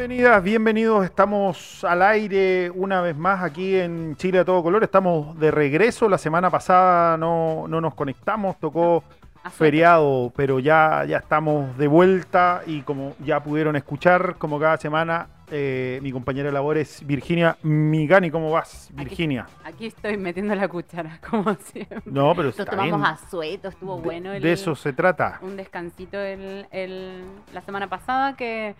Bienvenidas, bienvenidos. Estamos al aire una vez más aquí en Chile a todo color. Estamos de regreso. La semana pasada no, no nos conectamos, tocó feriado, pero ya, ya estamos de vuelta y como ya pudieron escuchar, como cada semana, eh, mi compañera de labor es Virginia Migani. ¿Cómo vas, Virginia? Aquí estoy metiendo la cuchara, como siempre. No, pero está tomamos bien. a sueto, estuvo bueno. El- de eso se trata. Un descansito el, el- la semana pasada que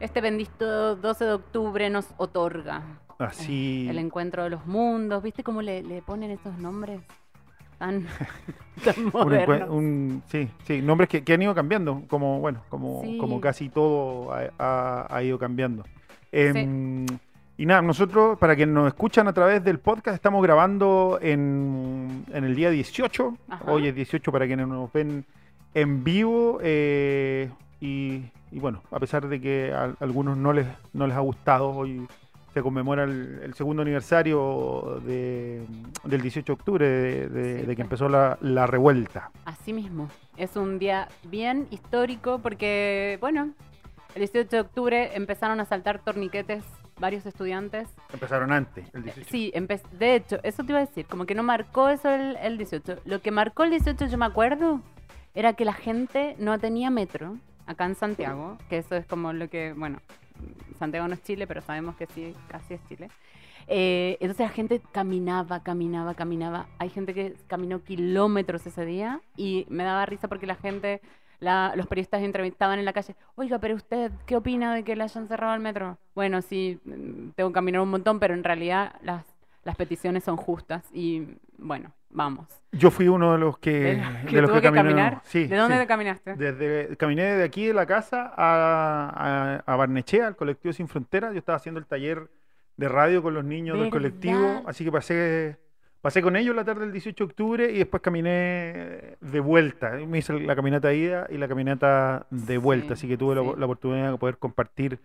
este bendito 12 de octubre nos otorga. Así. El encuentro de los mundos, ¿viste cómo le, le ponen esos nombres tan, tan modernos? un- sí, sí, nombres que, que han ido cambiando, como bueno, como, Sí. como casi todo ha, ha- ha ido cambiando. Em, Y nada, nosotros, para quienes nos escuchan a través del podcast, estamos grabando en, en el día 18. Ajá. Hoy es 18 para quienes nos ven en vivo. eh, y, y bueno, a pesar de que a, algunos no les, no les ha gustado, hoy se conmemora el, el segundo aniversario de- del 18 de octubre de, de- Sí, de que empezó la, la revuelta. Así mismo. Es un día bien histórico porque, bueno, el 18 de octubre empezaron a saltar torniquetes varios estudiantes. Empezaron antes, el 18. Sí, de hecho, eso te iba a decir, como que no marcó eso el, el 18. Lo que marcó el 18, yo me acuerdo, era que la gente no tenía metro acá en Santiago, que eso es como lo que, bueno, Santiago no es Chile, pero sabemos que sí, casi es Chile. Eh, entonces la gente caminaba, caminaba, caminaba. Hay gente que caminó kilómetros ese día y me daba risa porque la gente, la- los periodistas entrevistaban en la calle, oiga, pero usted, ¿qué opina de que le hayan cerrado el metro? Bueno, sí, mm, tengo que caminar un montón, pero en realidad las, las peticiones son justas y bueno, vamos. Yo fui uno de los que, ¿De, de que los tuvo que que caminó. caminar? Sí, ¿De dónde sí. caminaste? Desde, caminé de aquí de la casa a, a, a Barnechea, al colectivo Sin Fronteras. Yo estaba haciendo el taller de radio con los niños del colectivo, así que pasé, pasé con ellos la tarde del 18 de octubre y después caminé de vuelta. Me hice la caminata de ida y la caminata de vuelta, Sí, así que tuve la oportunidad de poder compartir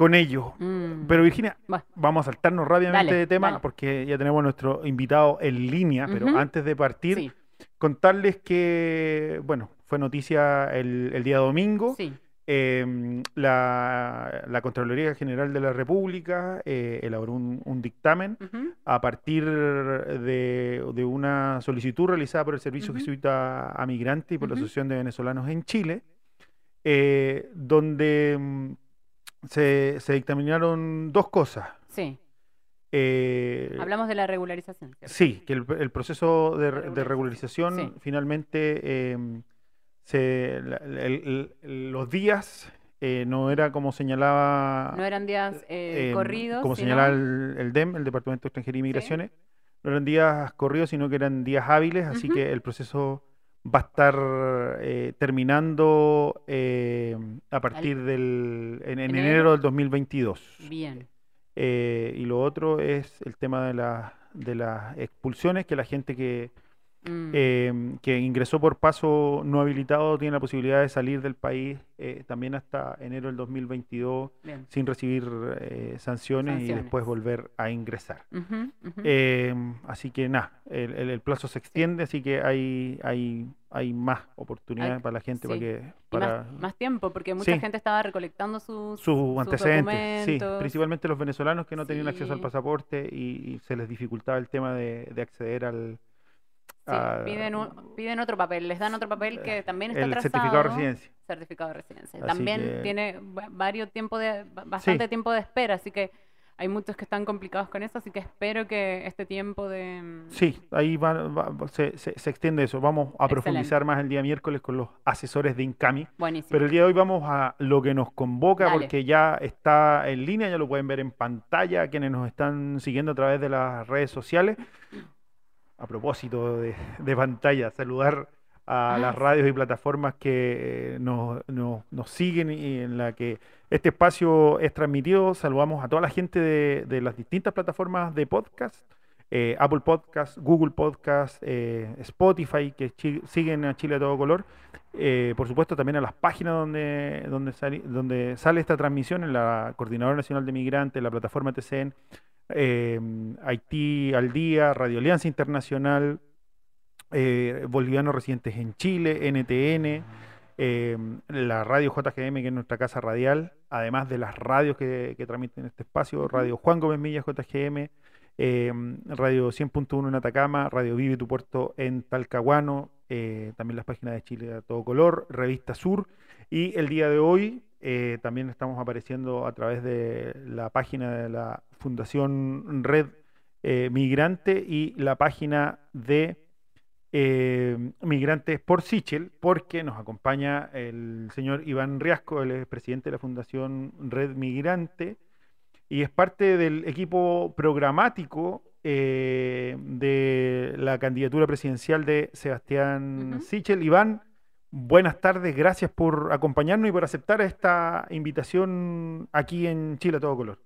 con ellos. Mm. Pero Virginia, vamos a saltarnos rápidamente Dale, de tema dale. porque ya tenemos nuestro invitado en línea, pero antes de partir, Sí, contarles que, bueno, fue noticia el, el día domingo. sí. eh, la, la Contraloría General de la República eh, elaboró un, un dictamen a partir de, de una solicitud realizada por el Servicio Ujú. Jesuita a Migrantes y por la. Asociación de Venezolanos en Chile, eh, donde mm, se, se dictaminaron dos cosas. Sí, Eh, hablamos de la regularización. ¿cierto? Sí, que el, el proceso de, re- de Regularización. Sí. finalmente eh, se, la- el- el- los días eh, no era como señalaba No eran días eh, eh, corridos. como sino- señalaba el, el DEM, el Departamento de Extranjería y Migraciones, no eran días corridos, sino que eran días hábiles, así que el proceso va a estar eh, terminando eh, a partir del en, en Enero. enero del 2022. Bien. Eh, y lo otro es el tema de, la- de las expulsiones, que la gente que, Mm. eh, que ingresó por paso no habilitado tiene la posibilidad de salir del país eh, también hasta enero del 2022 Bien. sin recibir eh, sanciones, y Sanciones. después volver a ingresar. Ujú, ujú. Eh, así que nada, el, el- el plazo se extiende, así que hay, hay, hay más oportunidades Hay- para la gente para sí. que... Y Para, más, más tiempo, porque mucha Sí. gente estaba recolectando sus, sus antecedentes, sí, documentos. principalmente los venezolanos que no tenían acceso al Sí. pasaporte y, y se les dificultaba el tema de, de acceder al Sí, a- piden, un- piden otro papel, les dan otro papel que también está el atrasado. certificado de residencia. Certificado de residencia. Así También que- tiene va- varios tiempo de, ba- bastante tiempo de espera, así que hay muchos que están complicados con eso, así que espero que este tiempo de... mm, Sí, ahí va, va- va- se, se- se extiende eso. Vamos a Excelente. profundizar más el día miércoles con los asesores de Incami. Buenísimo. Pero el día de hoy vamos a lo que nos convoca Dale. porque ya está en línea, ya lo pueden ver en pantalla, quienes nos están siguiendo a través de las redes sociales. A propósito de, de pantalla, saludar a Ah, las radios y plataformas que eh, nos, nos- nos siguen y en la que este espacio es transmitido. Saludamos a toda la gente de, de las distintas plataformas de podcast, eh, Apple Podcast, Google Podcast, eh, Spotify, que siguen a Chile a todo color. Eh, por supuesto, también a las páginas donde, donde, sali- donde sale esta transmisión, en la Coordinadora Nacional de Migrantes, la plataforma TCN, eh, Haití al Día, Radio Alianza Internacional, eh, Bolivianos Residentes en Chile, NTN, eh, la radio JGM, que es nuestra casa radial, además de las radios que, que transmiten este espacio, Radio Juan Gómez Milla JGM, eh, Radio 100.1 en Atacama, Radio Vive tu Puerto en Talcahuano, eh, también las páginas de Chile a todo color, Revista Sur, y el día de hoy eh, también estamos apareciendo a través de la página de la Fundación Red eh, Migrante y la página de eh, Migrantes por Sichel, porque nos acompaña el señor Iván Riasco, él es presidente de la Fundación Red Migrante y es parte del equipo programático de la candidatura presidencial de Sebastián. Sichel. Iván, buenas tardes, gracias por acompañarnos y por aceptar esta invitación aquí en Chile a todo color.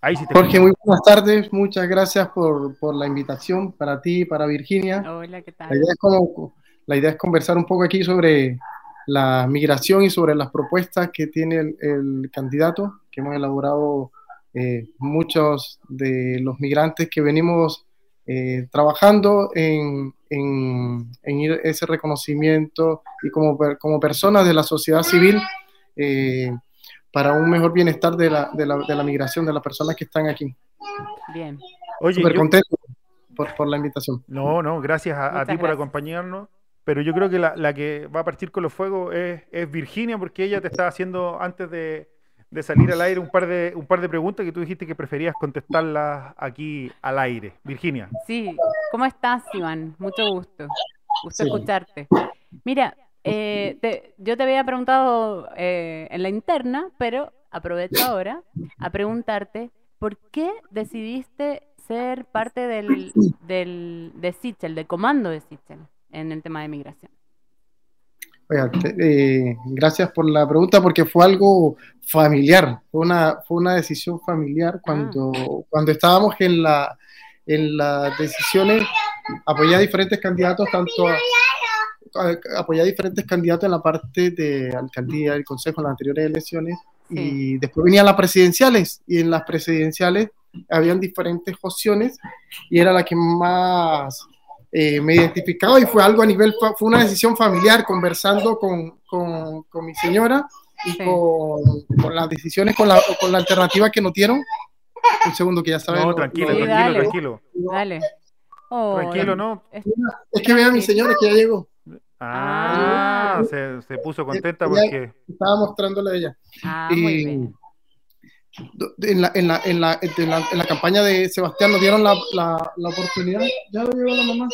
Ahí sí te Jorge, muy buenas tardes. Muchas gracias por, por la invitación para ti y para Virginia. Hola, ¿qué tal? La idea, es como, la idea es conversar un poco aquí sobre la migración y sobre las propuestas que tiene el, el candidato, que hemos elaborado eh, muchos de los migrantes que venimos eh, trabajando en, en, en ir ese reconocimiento y como, como personas de la sociedad civil eh, para un mejor bienestar de la, de, la, de la migración de las personas que están aquí. Bien. Oye, Súper yo- contento por, por la invitación. No, no, gracias a, a ti por gracias. acompañarnos. Pero yo creo que la, la que va a partir con los fuegos es, es Virginia, porque ella te estaba haciendo antes de, de salir al aire un par de, un par de preguntas que tú dijiste que preferías contestarlas aquí al aire. Virginia. Sí, ¿cómo estás, Iván? Mucho gusto. Gusto Sí. escucharte. Mira, eh, te- yo te había preguntado eh, en la interna, pero aprovecho ahora a preguntarte por qué decidiste ser parte del, del, de Sichel, del comando de Sichel en el tema de migración. Oiga, eh, gracias por la pregunta porque fue algo familiar, fue una, fue una decisión familiar cuando, cuando estábamos en, la, en las decisiones, apoyé a diferentes candidatos, tanto a, a- apoyé a diferentes candidatos en la parte de alcaldía, el consejo en las anteriores elecciones y después venían las presidenciales y en las presidenciales habían diferentes opciones y era la que más eh, me identificaba y fue algo a nivel, fue una decisión familiar conversando con, con, con mi señora y Sí. con, con las decisiones, con la, con la alternativa que nos dieron. Un segundo que ya sabes. No, lo- tranquilo, lo- Sí, tranquilo, dale. tranquilo. Dale. Oh, Tranquilo, ¿no? Es que vean mi señora que ya llegó. Ah, Ah. se, se puso contenta porque... Estaba mostrándole a ella. Ah, Y muy bien. En la, en, la, en, la, en, la, en la campaña de Sebastián nos dieron la, la, la oportunidad. ¿Ya lo llegó la mamá?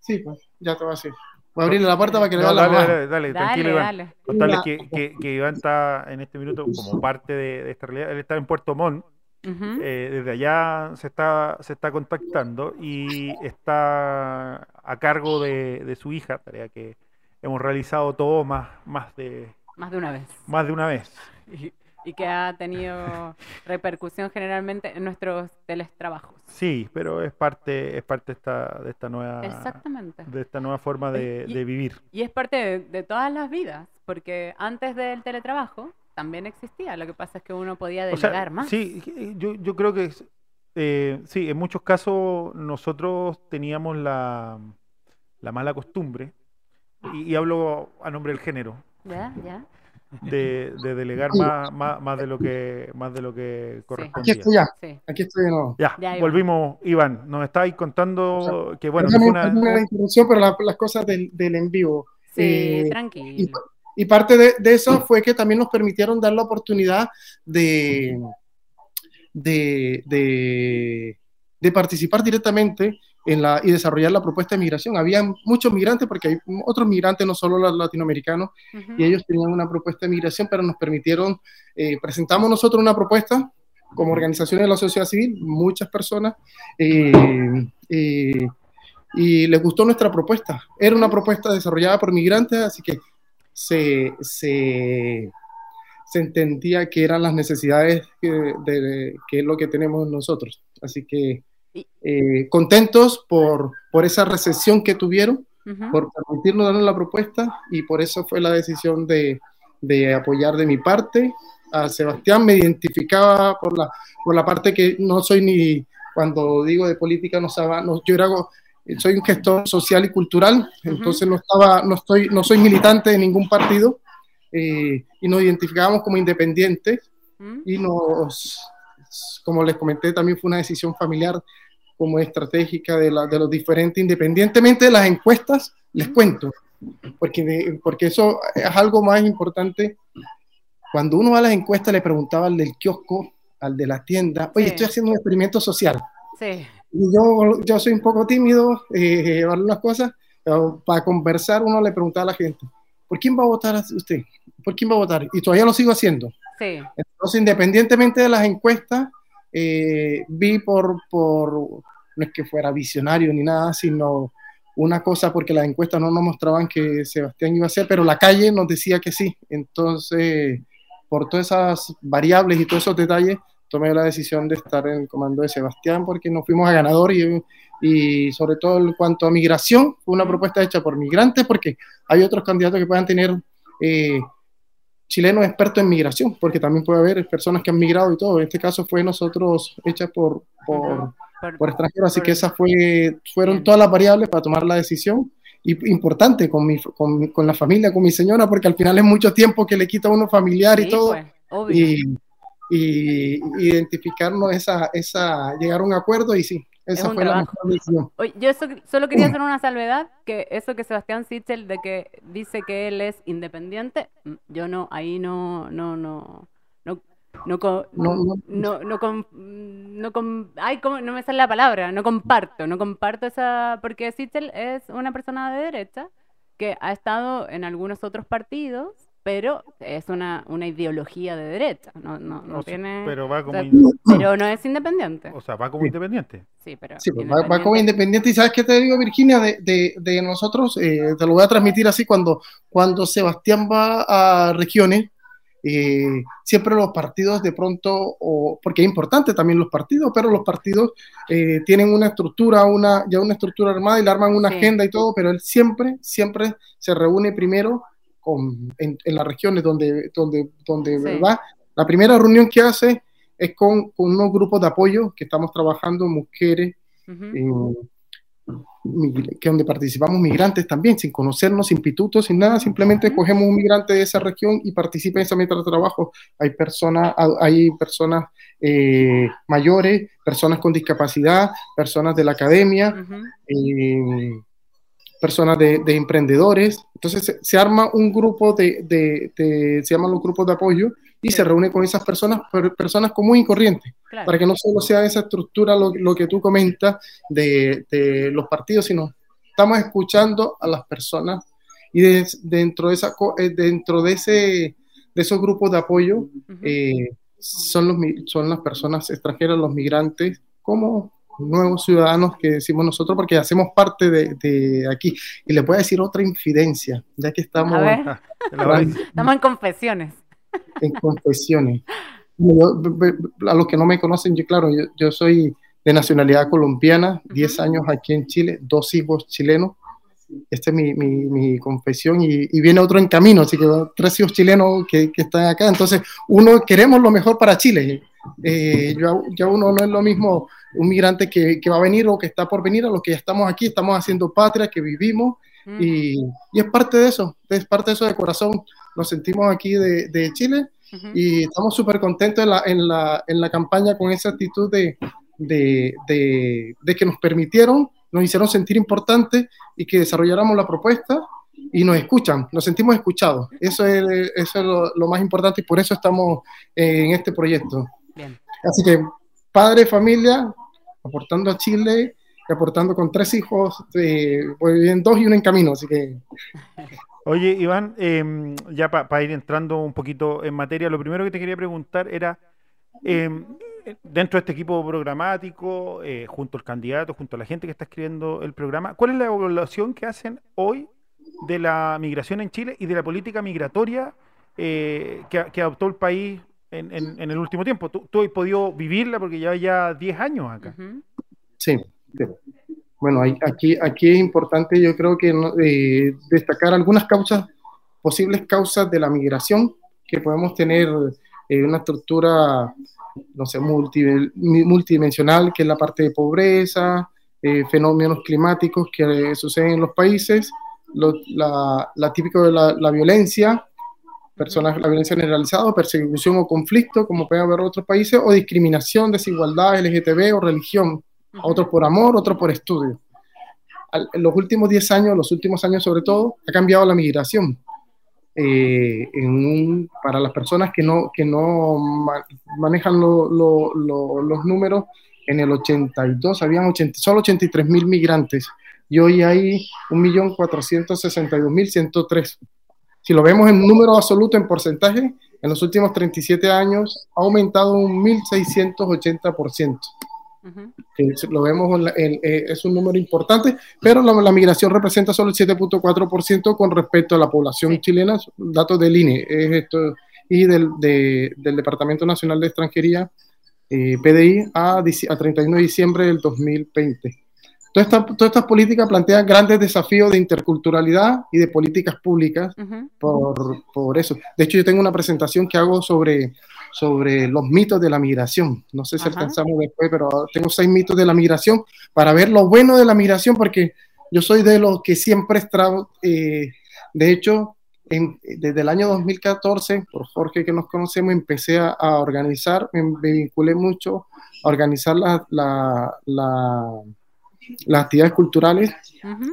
Sí, pues, ya te voy a decir. Voy a abrirle la puerta para que le No, vea la dale, mamá. dale, dale, tranquilo, Dale, Iván. dale. Contarles que, que, que Iván está en este minuto como parte de, de esta realidad. Él está en Puerto Montt. Ujú. Eh, desde allá se está, se está contactando y está a cargo de, de su hija, tarea que hemos realizado todo más, más, de, Más de una vez. más de una vez. y, y que ha tenido repercusión generalmente en nuestros teletrabajos. Sí, pero es parte, es parte de esta, de esta nueva, Exactamente. de esta nueva forma de, Y- de vivir. Y es parte de, de todas las vidas, porque antes del teletrabajo también existía. Lo que pasa es que uno podía O sea, delegar más. Sí, yo, yo creo que eh, sí, en muchos casos nosotros teníamos la, la mala costumbre, y, y hablo a nombre del género, Ya, ya. De, de delegar más, más, más de lo que más de lo que Aquí correspondía. estoy ya. Sí. Aquí estoy de nuevo. Ya, Ya, Iván. volvimos, Iván, nos estáis contando que bueno, que perdón la una, interrupción, pero la- las cosas del, del en vivo. Sí, Eh, y, tranquilo. y parte de, de eso fue que también nos permitieron dar la oportunidad de, de, de, de participar directamente en la, y desarrollar la propuesta de migración. Había muchos migrantes, porque hay otros migrantes, no solo los latinoamericanos, y ellos tenían una propuesta de migración, pero nos permitieron, eh, presentamos nosotros una propuesta como organizaciones de la sociedad civil, muchas personas, eh, eh, y les gustó nuestra propuesta. Era una propuesta desarrollada por migrantes, así que se, se, se entendía que eran las necesidades que, de, que es lo que tenemos nosotros. Así que eh, contentos por, por esa recepción que tuvieron, por permitirnos darnos la propuesta y por eso fue la decisión de, de apoyar de mi parte a Sebastián. Me identificaba por la, por la parte que no soy ni, cuando digo de política, no, sabe, no yo era, soy un gestor social y cultural, entonces no, estaba, no, estoy, no soy militante de ningún partido eh, y nos identificábamos como independientes y nos, como les comenté, también fue una decisión familiar como estratégica de, la, de los diferentes, independientemente de las encuestas, les cuento, porque, porque eso es algo más importante. Cuando uno va a las encuestas, le preguntaba al del kiosco, al de la tienda, oye, estoy haciendo un experimento social. Sí. Y yo, yo soy un poco tímido, eh, algunas cosas, para conversar uno le preguntaba a la gente, ¿por quién va a votar usted? ¿Por quién va a votar? Y todavía lo sigo haciendo. Sí. Entonces, independientemente de las encuestas, eh, vi por, no es que fuera visionario ni nada, sino una cosa porque las encuestas no nos mostraban que Sebastián iba a ser, pero la calle nos decía que sí. Entonces, por todas esas variables y todos esos detalles, tomé la decisión de estar en el comando de Sebastián porque nos fuimos a ganador y, sobre todo en cuanto a migración, una propuesta hecha por migrantes porque hay otros candidatos que puedan tener eh, chilenos expertos en migración, porque también puede haber personas que han migrado y todo. En este caso fue nosotros hecha por, por, por, extranjeros, así que esas fue, fueron todas las variables para tomar la decisión. Y importante con, mi, con, con, la familia, con mi señora, porque al final es mucho tiempo que le quita a uno familiar y todo. Pues, y, y, identificarnos esa, esa, llegar a un acuerdo y sí, esa fue la mejor decisión. Oye, yo solo quería hacer una salvedad, que eso que Sebastián Sichel de que dice que él es independiente, mm, yo no, ahí no, no, no, no, no, no, no, no, com, no, com, ay, ¿cómo? no me sale la palabra, no comparto, no comparto esa, porque Sichel es una persona de derecha que ha estado en algunos otros partidos pero es una, una ideología de derecha, no, no, no tiene... Pero va como... pero no es independiente. O sea, va como independiente. Sí, pero... Sí, pues va, como independiente. Y ¿sabes qué te digo, Virginia? De, de, de nosotros, eh, te lo voy a transmitir así, cuando, cuando Sebastián va a regiones, eh, siempre los partidos de pronto, o, porque es importante también los partidos, pero los partidos eh, tienen una estructura, una, ya una estructura armada y le arman una agenda y todo, pero él siempre, siempre se reúne primero en, las regiones donde, donde, donde va. La primera reunión que hace es con, con, unos grupos de apoyo que estamos trabajando, mujeres, que donde participamos migrantes también, sin conocernos, sin pitutos, sin nada, simplemente cogemos un migrante de esa región y participa en esa meta de trabajo. Hay personas, hay personas eh, mayores, personas con discapacidad, personas de la academia, personas de, emprendedores. Entonces se, arma un grupo de, de, se llaman los grupos de apoyo y se reúne con esas personas, personas común y corrientes, para que no solo sea esa estructura lo, lo que tú comentas de, los partidos, sino estamos escuchando a las personas y dentro de esa eh, dentro de ese de esos grupos de apoyo eh, son los son las personas extranjeras, los migrantes, como nuevos ciudadanos que decimos nosotros porque hacemos parte de, aquí. Y le voy a decir otra infidencia, ya que estamos... A estamos en confesiones. En confesiones. a los que no me conocen, yo claro, yo, soy de nacionalidad colombiana, 10 años aquí en Chile, dos hijos chilenos. Esta es mi, mi, confesión y, viene otro en camino, así que tres hijos chilenos que, que están acá. Entonces, uno queremos lo mejor para Chile eh, ya, uno no es lo mismo un migrante que, que, va a venir o que está por venir a los que ya estamos aquí, estamos haciendo patria, que vivimos y, y, es parte de eso, es parte de eso de corazón. Nos sentimos aquí de, de Chile y estamos súper contentos en la, en, la, en la, campaña con esa actitud de, de, de, que nos permitieron, nos hicieron sentir importantes y que desarrolláramos la propuesta y nos escuchan, nos sentimos escuchados. Eso es, eso es lo, lo, más importante y por eso estamos en este proyecto. Así que padre, familia, aportando a Chile y aportando con tres hijos, eh, pues en dos y uno en camino, así que... Oye, Iván, em, ya para ir entrando un poquito en materia, lo primero que te quería preguntar era, em, eh, dentro de este equipo programático, eh, junto al candidato, junto a la gente que está escribiendo el programa, ¿cuál es la evaluación que hacen hoy de la migración en Chile y de la política migratoria eh, que, que adoptó el país en, en- en el último tiempo? Tú, tú has podido vivirla porque ya ya 10 años acá. Sí. sí. Bueno, hay- aquí, aquí es importante, yo creo que no- eh, destacar algunas causas, posibles causas de la migración, que podemos tener eh, una estructura, no sé, multidimensional, que es la parte de pobreza, eh, fenómenos climáticos que suceden en los países, lo, la, la típico de la, la violencia, personas, la violencia generalizada, persecución o conflicto, como puede haber otros países, o discriminación, desigualdad, LGTB o religión, otros por amor, otros por estudio. Al- en los últimos 10 años, los últimos años sobre todo, ha cambiado la migración. Eh, en un- para las personas que no, que no ma- manejan lo- lo- lo- los números, en el 82 habían 80, solo 83 mil migrantes y hoy hay 1.462.103. Si lo vemos en número absoluto, en porcentaje, en los últimos 37 años ha aumentado un 1.680%. Es- lo vemos, en la- en- eh, es un número importante, pero la, la migración representa solo el 7.4% con respecto a la población Sí. chilena, datos del INE es esto, y del, de- del Departamento Nacional de Extranjería, eh, PDI, a, a 31 de diciembre del 2020. Todas estas, políticas plantean grandes desafíos de interculturalidad y de políticas públicas por, por eso. De hecho, yo tengo una presentación que hago sobre, sobre los mitos de la migración. No sé si Ajá. alcanzamos después, pero tengo seis mitos de la migración para ver lo bueno de la migración, porque yo soy de los que siempre extra, eh, de hecho, en- desde el año 2014, por Jorge que nos conocemos, empecé a, a organizar, me, me vinculé mucho a organizar la- la- la- las actividades culturales Ujú.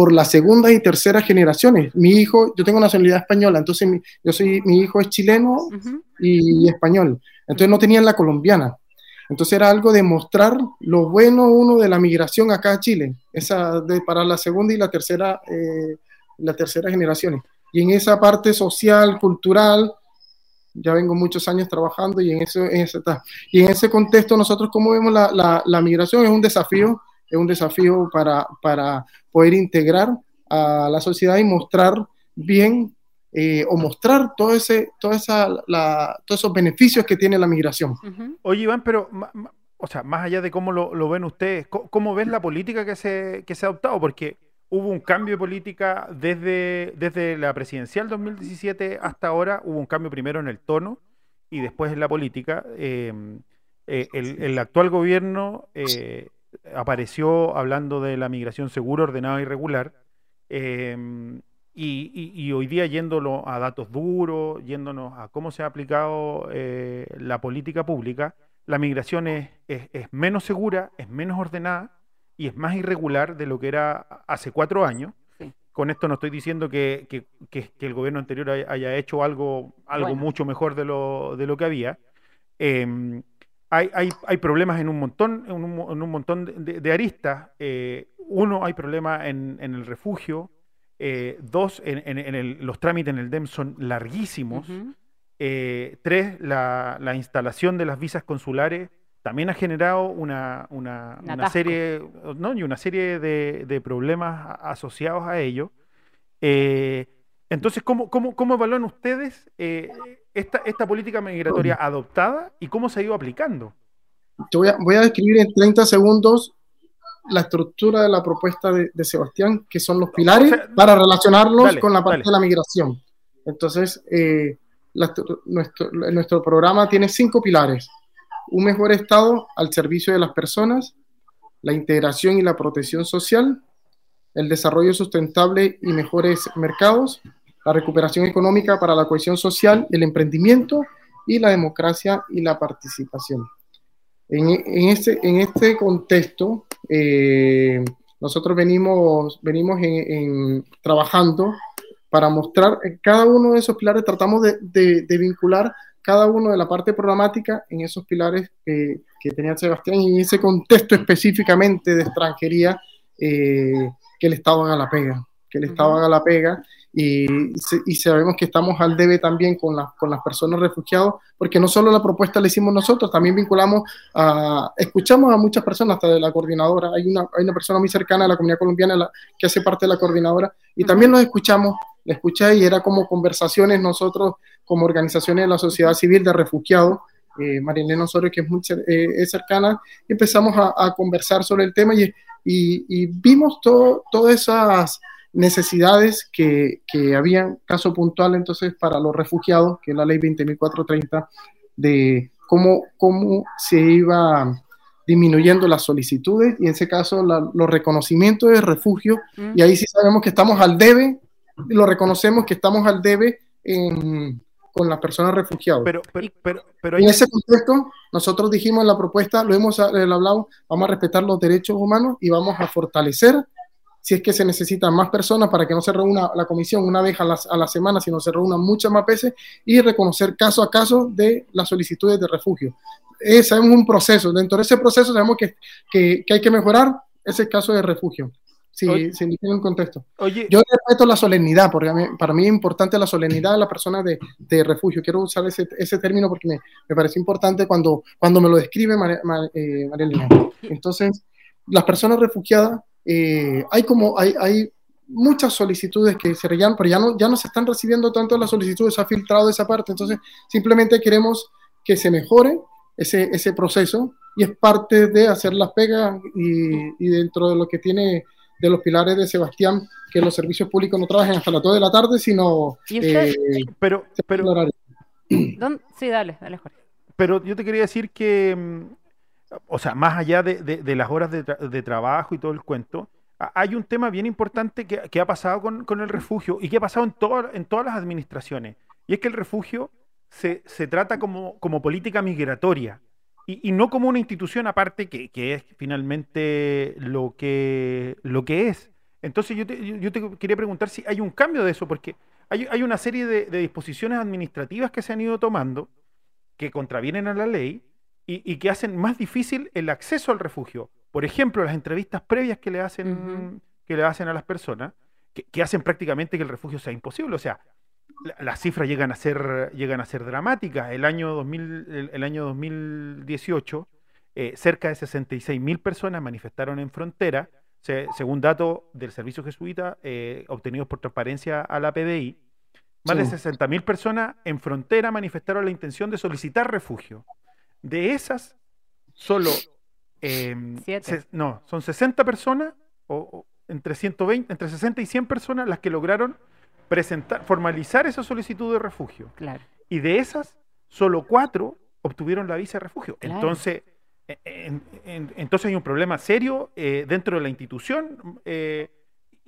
Por las segundas y terceras generaciones. Mi hijo, yo tengo nacionalidad española, entonces mi, yo soy, mi hijo es chileno Ujú. y español, entonces no tenían la colombiana. Entonces era algo de mostrar lo bueno uno de la migración acá a Chile, esa de, para la segunda y la tercera, eh, la tercera generaciones. Y en esa parte social, cultural, ya vengo muchos años trabajando y en eso, en ese, y en ese contexto nosotros cómo vemos la, la, la migración es un desafío, es un desafío para, para poder integrar a la sociedad y mostrar bien eh, o mostrar todo ese, toda esa, la- todos esos beneficios que tiene la migración. Oye, Iván, pero, ma- ma- o sea, más allá de cómo lo, lo ven ustedes, co- ¿cómo, ven la política que se, que se ha adoptado? Porque hubo un cambio de política desde, desde la presidencial 2017 hasta ahora, hubo un cambio primero en el tono y después en la política. Eh, eh, el, el actual gobierno eh, apareció hablando de la migración segura, ordenada y regular. eh, y, y- y hoy día yéndolo a datos duros, yéndonos a cómo se ha aplicado eh, la política pública, la migración es, es- es menos segura, es menos ordenada y es más irregular de lo que era hace cuatro años. Sí. Con esto no estoy diciendo que, que- que- que el gobierno anterior haya, hecho algo, algo Bueno. mucho mejor de lo, de lo que había. Em, hay, hay, hay problemas en un montón, en un, en un montón de, de- aristas. Eh, uno, hay problemas en, en el refugio. Eh, dos, en, en- en el- los trámites en el DEM son larguísimos. Eh, tres, la, la instalación de las visas consulares también ha generado una, una- Un una serie, ¿no? y una serie de, de problemas asociados a ello. Entonces, ¿cómo, cómo, cómo evalúan ustedes esta, esta política migratoria adoptada y cómo se ha ido aplicando? Te voy a, voy a describir en 30 segundos la estructura de la propuesta de, de Sebastián, que son los pilares O sea, para relacionarlos dale, con la parte dale. de la migración. Entonces, eh, la nuestro, nuestro programa tiene cinco pilares. Un mejor estado al servicio de las personas, la integración y la protección social, el desarrollo sustentable y mejores mercados, la recuperación económica para la cohesión social, el emprendimiento y la democracia y la participación. En, en este, en este contexto, eh, nosotros venimos, venimos en- en- trabajando para mostrar cada uno de esos pilares, tratamos de, de- de vincular cada uno de la parte programática en esos pilares que, que tenía Sebastián y en ese contexto específicamente de extranjería, eh, que el Estado haga la pega. que el Estado haga la pega y, y, sabemos que estamos al debe también con, con las personas refugiadas, porque no solo la propuesta la hicimos nosotros, también vinculamos a, escuchamos a muchas personas, hasta de la coordinadora, hay una, hay una persona muy cercana a la comunidad colombiana que hace parte de la coordinadora, y también los escuchamos, la escuché y era como conversaciones nosotros como organizaciones de la sociedad civil de refugiados, eh, Marilena Osorio, que es muy eh, cercana, y empezamos a, a, conversar sobre el tema y, y, y vimos todo, todas esas necesidades que, que habían, caso puntual entonces para los refugiados, que es la ley 20.430, de cómo, cómo se iba disminuyendo las solicitudes y en ese caso los reconocimientos de refugio, mm. y ahí sí sabemos que estamos al debe, lo reconocemos que estamos al debe en, con las personas refugiadas. Pero, pero, pero, pero en ese contexto, nosotros dijimos en la propuesta, lo hemos hablado, vamos a respetar los derechos humanos y vamos a fortalecer si es que se necesitan más personas para que no se reúna la comisión una vez a la, a la semana, sino se reúna muchas más veces y reconocer caso a caso de las solicitudes de refugio. Es, un proceso, dentro de ese proceso sabemos que, que, que hay que mejorar ese caso de refugio. Sí, sin ningún contexto. Oye, Yo respeto la solemnidad, porque para mí es importante la solemnidad de la persona de, de refugio. Quiero usar ese, ese término porque me, me, parece importante cuando, cuando me lo describe María, eh, Entonces, las personas refugiadas eh, hay como, hay, hay muchas solicitudes que se rellenan, pero ya no, ya no se están recibiendo tanto las solicitudes, se ha filtrado esa parte, entonces simplemente queremos que se mejore ese, ese proceso y es parte de hacer las pegas y, y, dentro de lo que tiene de los pilares de Sebastián, que los servicios públicos no trabajen hasta las 2 de la tarde, sino... Eh, pero, pero, sí, dale, dale, Jorge. Pero yo te quería decir que mm, o sea, más allá de, de, las horas de, tra de, trabajo y todo el cuento, hay un tema bien importante que, que ha pasado con, con, el refugio y que ha pasado en, todo, en todas las administraciones. Y es que el refugio se, se trata como, como, política migratoria y, y, no como una institución aparte que, que, es finalmente lo que, lo que es. Entonces yo te, yo te quería preguntar si hay un cambio de eso, porque hay, hay una serie de disposiciones administrativas que se han ido tomando que contravienen a la ley y, y, que hacen más difícil el acceso al refugio. Por ejemplo, las entrevistas previas que le hacen, uh -huh. que le hacen a las personas, que, que, hacen prácticamente que el refugio sea imposible. O sea, la, las cifras llegan a ser, llegan a ser dramáticas. El año, 2000, el, el año 2018, eh, cerca de 66 mil personas manifestaron en frontera, se, según datos del Servicio Jesuita eh, obtenidos por transparencia a la PDI. Más sí. de 60 mil personas en frontera manifestaron la intención de solicitar refugio. De esas, solo. Eh, se, no, son 60 personas, o, o, entre, 120, entre 60 y 100 personas las que lograron presentar, formalizar esa solicitud de refugio. Claro. Y de esas, solo cuatro obtuvieron la visa de refugio. Claro. Entonces, en, en, entonces hay un problema serio eh, dentro de la institución. Eh,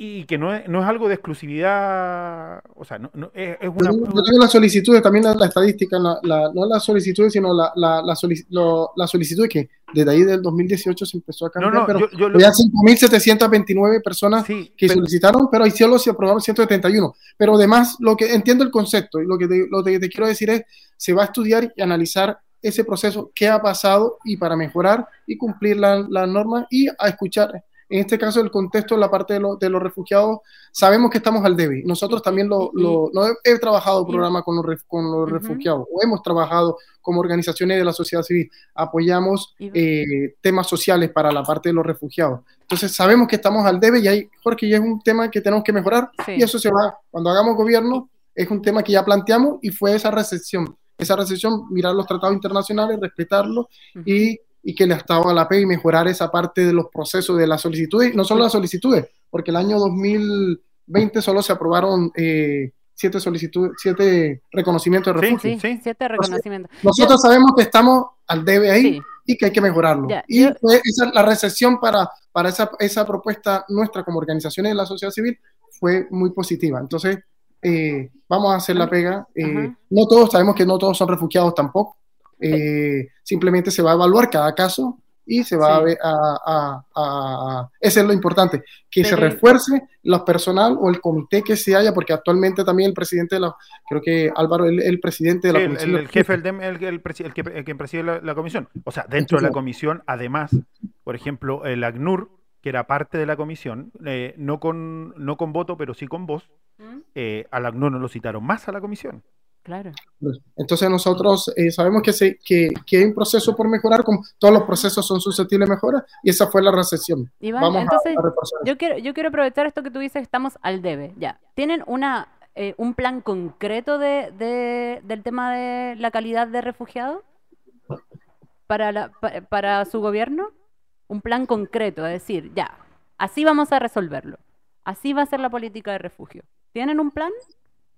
y que no es, no es algo de exclusividad, o sea, no, no es, es, una... Yo tengo las solicitudes, también la, la estadística, la, la, no las solicitudes, sino la, la, solic, lo, la solicitud que desde ahí del 2018 se empezó a cambiar, no, no, pero yo, yo había 5.729 personas sí, que pero, solicitaron, pero ahí solo se aprobaron 171. Pero además, lo que entiendo el concepto y lo que te, lo que te quiero decir es, se va a estudiar y analizar ese proceso, qué ha pasado y para mejorar y cumplir las la normas y a escuchar en este caso, el contexto, la parte de, lo, de los refugiados, sabemos que estamos al débil. Nosotros también lo, lo no he, he, trabajado programa con los, con los uh -huh. refugiados, o hemos trabajado como organizaciones de la sociedad civil, apoyamos eh, temas sociales para la parte de los refugiados. Entonces, sabemos que estamos al debe y ahí, Jorge, ya es un tema que tenemos que mejorar sí. y eso se va, cuando hagamos gobierno, es un tema que ya planteamos y fue esa recepción. Esa recepción, mirar los tratados internacionales, respetarlos uh -huh. y y que le estaba a la PEI mejorar esa parte de los procesos de las solicitudes, no solo las solicitudes, porque el año 2020 solo se aprobaron eh, siete solicitudes, siete reconocimientos de refugio. Sí, sí, siete reconocimientos. Nosotros yo, sabemos que estamos al debe ahí sí. y que hay que mejorarlo. Ya, y yo, esa, la recepción para, para esa, esa propuesta nuestra como organizaciones de la sociedad civil fue muy positiva. Entonces, eh, vamos a hacer la pega. Eh, no todos, sabemos que no todos son refugiados tampoco eh, simplemente se va a evaluar cada caso y se va sí. a ver a, a, a, Eso es lo importante, que Pero... se refuerce lo personal o el comité que se haya, porque actualmente también el presidente de la. Creo que Álvaro, el, el presidente de la sí, comisión. El, el jefe, el, el, el, el que, preside la, la, comisión. O sea, dentro de la comisión, además, por ejemplo, el ACNUR que era parte de la comisión, eh, no, con, no con voto, pero sí con voz, ¿Mm? eh, a la ACNUR no lo citaron más a la comisión. Claro. Entonces nosotros eh, sabemos que, se, que, que hay un proceso por mejorar, como todos los procesos son susceptibles de mejora, y esa fue la recesión. Iván, Vamos a- entonces, a repasar. yo quiero, yo quiero aprovechar esto que tú dices, estamos al debe, ya. ¿Tienen una, eh, un plan concreto de, de- del tema de la calidad de refugiados para, la- pa- para su gobierno? Un plan concreto, es decir, ya, así vamos a resolverlo. Así va a ser la política de refugio. ¿Tienen un plan?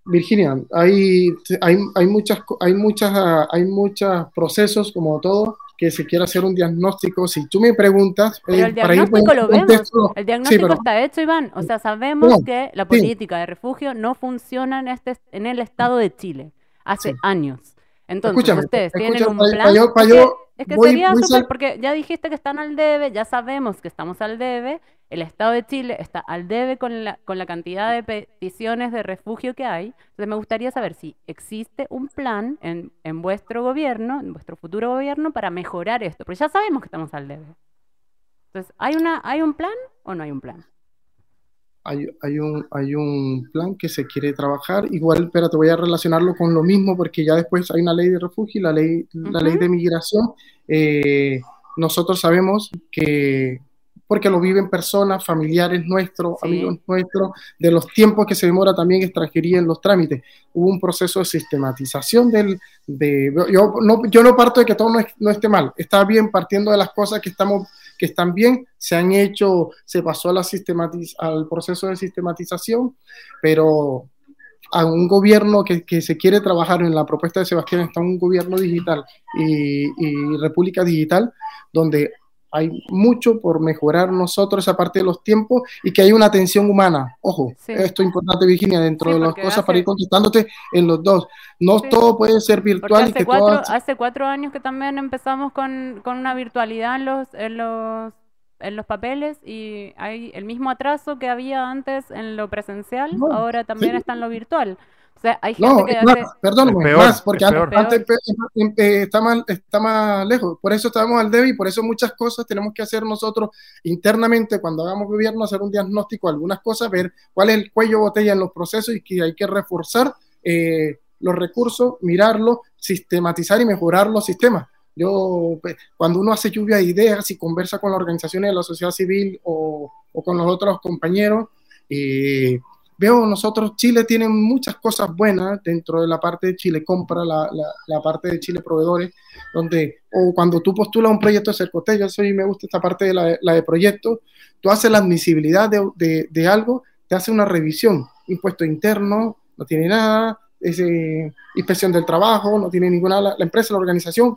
Virginia, hay, hay, hay muchas, hay muchas, hay muchos procesos, como todo, que se quiere hacer un diagnóstico. Si tú me preguntas, Pero eh, el para ir por diagnóstico lo vemos. El diagnóstico pero- está hecho, Iván. O sea, sabemos No, que la sí. política de refugio no funciona en, este, en el Estado de Chile hace Sí. años. Entonces, Escúchame, ustedes tienen un plan. pa' yo- pa' es que, es que voy- sería voy súper, sal- porque ya dijiste que están al debe, ya sabemos que estamos al debe. El Estado de Chile está al debe con la, con la cantidad de peticiones de refugio que hay. Entonces, me gustaría saber si existe un plan en, en vuestro gobierno, en vuestro futuro gobierno, para mejorar esto. Porque ya sabemos que estamos al debe. Entonces, ¿hay, una, ¿hay un plan o no hay un plan? hay, hay un, hay un plan que se quiere trabajar. Igual, pero te voy a relacionarlo con lo mismo porque ya después hay una ley de refugio y la ley, la ley Ujú. de migración. Eh, nosotros sabemos que, porque lo viven personas, familiares nuestros, Sí. amigos nuestros, de los tiempos que se demora también extranjería en los trámites. Hubo un proceso de sistematización del... De, yo, no, yo no parto de que todo no, es- no esté mal, está bien partiendo de las cosas que estamos que están bien, se han hecho, se pasó a la sistematiz al proceso de sistematización, pero a un gobierno que, que se quiere trabajar en la propuesta de Sebastián está un gobierno digital y, y república digital, donde hay mucho por mejorar nosotros esa parte de los tiempos y que hay una atención humana. Ojo, Sí. esto es importante, Virginia, dentro Sí, de las cosas hace- para ir contestándote en los dos. No Sí. todo puede ser virtual y hace que cuatro, todas... hace cuatro años que también empezamos con, con una virtualidad en los, en los en los papeles y hay el mismo atraso que había antes en lo presencial, No, ahora también está en lo virtual. Sea, hay gente No, que más, perdóname, Es peor, más, porque es antes, peor. antes, eh, eh, está, más, está más lejos. Por eso estamos al débil y por eso muchas cosas tenemos que hacer nosotros internamente cuando hagamos gobierno, hacer un diagnóstico, de algunas cosas, ver cuál es el cuello de botella en los procesos y que hay que reforzar eh, los recursos, mirarlos, sistematizar y mejorar los sistemas. Yo, pues, cuando uno hace lluvia de ideas y conversa con las organizaciones de la sociedad civil o, o con los otros compañeros, eh, veo nosotros, Chile tiene muchas cosas buenas dentro de la parte de Chile Compra, la, la, la parte de Chile Proveedores, donde, o cuando tú postulas un proyecto de Cercotel, yo soy, me gusta esta parte de la, de proyectos, tú haces la admisibilidad de, de algo, te hace una revisión, impuesto interno, no tiene nada, es, eh, inspección del trabajo, no tiene ninguna, la, la, empresa, la organización,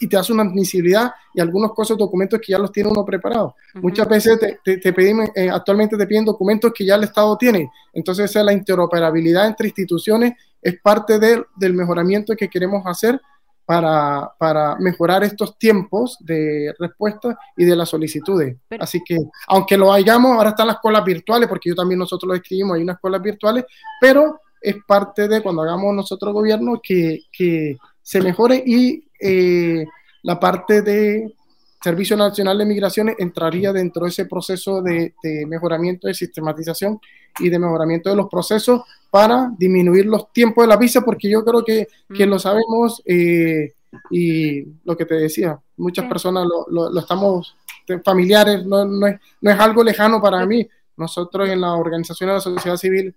y te hace una admisibilidad y algunos cosas, documentos que ya los tiene uno preparados. Uh -huh. Muchas veces te, te, te pedimos, eh, actualmente te piden documentos que ya el Estado tiene. Entonces, esa, la interoperabilidad entre instituciones es parte de, del mejoramiento que queremos hacer para, para, mejorar estos tiempos de respuesta y de las solicitudes. Pero, Así que, aunque lo hayamos, ahora están las colas virtuales, porque yo también nosotros lo escribimos, hay unas colas virtuales, pero es parte de cuando hagamos nosotros gobierno que, que se mejore y eh, la parte de Servicio Nacional de Migraciones entraría dentro de ese proceso de, de, mejoramiento, de sistematización y de mejoramiento de los procesos para disminuir los tiempos de la visa, porque yo creo que, que lo sabemos eh, y lo que te decía, muchas personas lo, lo, lo, estamos familiares, no, no, es, no es algo lejano para mí. Nosotros en la organización de la sociedad civil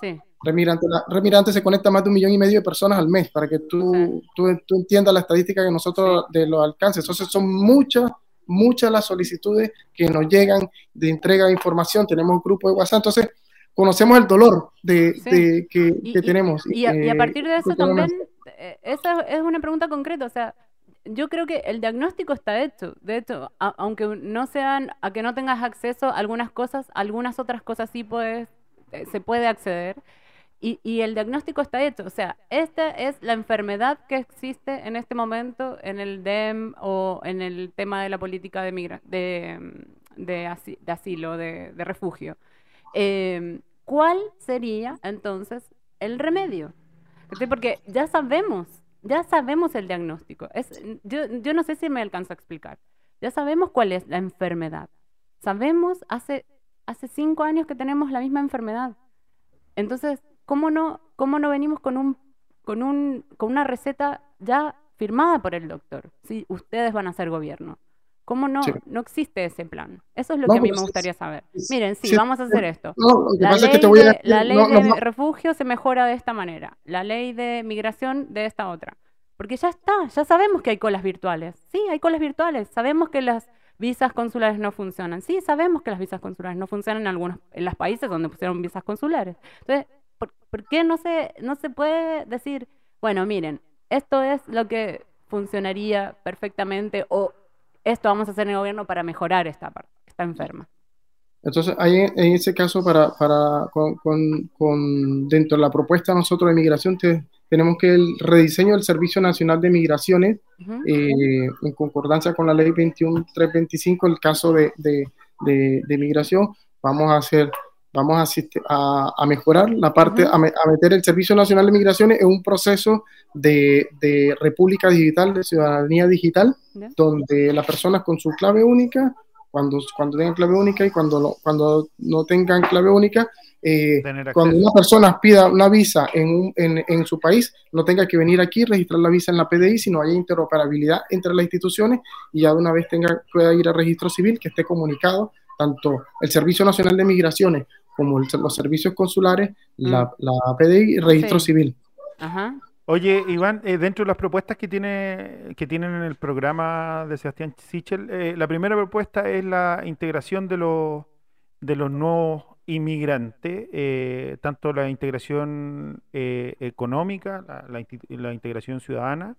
Sí. Remirante, la, Remirante se conecta a más de un millón y medio de personas al mes para que tú, sí. tú, tú, entiendas la estadística que nosotros sí. de los alcances. Entonces son muchas, muchas las solicitudes que nos llegan de entrega de información. Tenemos un grupo de WhatsApp, entonces conocemos el dolor de, sí. de que, y, que, tenemos. Y, a partir de eso también, eh, esa es una pregunta concreta, o sea, yo creo que el diagnóstico está hecho. De hecho, a, aunque no sean, a que no tengas acceso a algunas cosas, algunas otras cosas sí puedes se puede acceder y, el diagnóstico está hecho. O sea, esta es la enfermedad que existe en este momento en el DEM o en el tema de la política de, migra de, asi de asilo, de, refugio. Eh, ¿Cuál sería entonces el remedio? Porque ya sabemos, ya sabemos el diagnóstico. Es, yo, yo no sé si me alcanzo a explicar. Ya sabemos cuál es la enfermedad. sabemos hace, hace cinco años que tenemos la misma enfermedad. Entonces, ¿cómo no, cómo no venimos con, un, con, un, con una receta ya firmada por el doctor? Si ustedes van a ser gobierno. ¿Cómo no, Sí. no existe ese plan? Eso es lo No, que a mí me gustaría saber. Miren, sí, sí, vamos a hacer esto. No, La es ley, que a de, la ley de refugio se mejora de esta manera, la ley de migración de esta otra. Porque ya está, ya sabemos que hay colas virtuales. Sí, hay colas virtuales. Sabemos que las visas consulares no funcionan. Sí, sabemos que las visas consulares no funcionan en algunos en los países donde pusieron visas consulares. Entonces, ¿por, qué no se, no se puede decir, bueno, miren, esto es lo que funcionaría perfectamente o esto vamos a hacer en el gobierno para mejorar esta parte, está enferma? Entonces, ahí en ese caso, para, para con, con- con- dentro de la propuesta nosotros de migración, te- tenemos que el rediseño del Servicio Nacional de Migraciones, eh, en concordancia con la ley 21325, el caso de, de, de- de migración, vamos a hacer, vamos a, a, a mejorar la parte, a, me- a meter el Servicio Nacional de Migraciones en un proceso de, de República Digital, de ciudadanía digital, donde las personas con su clave única, cuando, cuando tengan clave única y cuando no, cuando no tengan clave única, eh, cuando una persona pida una visa en, un- en, en su país, no tenga que venir aquí, registrar la visa en la PDI, sino haya interoperabilidad entre las instituciones y ya de una vez tenga, pueda ir al registro civil, que esté comunicado tanto el Servicio Nacional de Migraciones como el- los servicios consulares, la, la PDI y el registro Sí. civil. Ajá. Oye, Iván, eh, dentro de las propuestas que tiene que tienen en el programa de Sebastián Sichel, eh, la primera propuesta es la integración de los de los nuevos inmigrantes, eh, tanto la integración eh, económica, la, la inti- la integración ciudadana,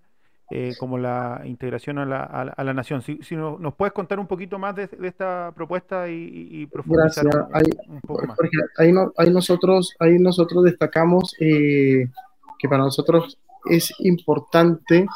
como la integración a la, a la- a la nación. Si, si no- nos puedes contar un poquito más de, de esta propuesta y, y- profundizar Gracias. un, Ahí- un poco más. Porque ahí, no- ahí nosotros, ahí nosotros destacamos eh, que para nosotros es importante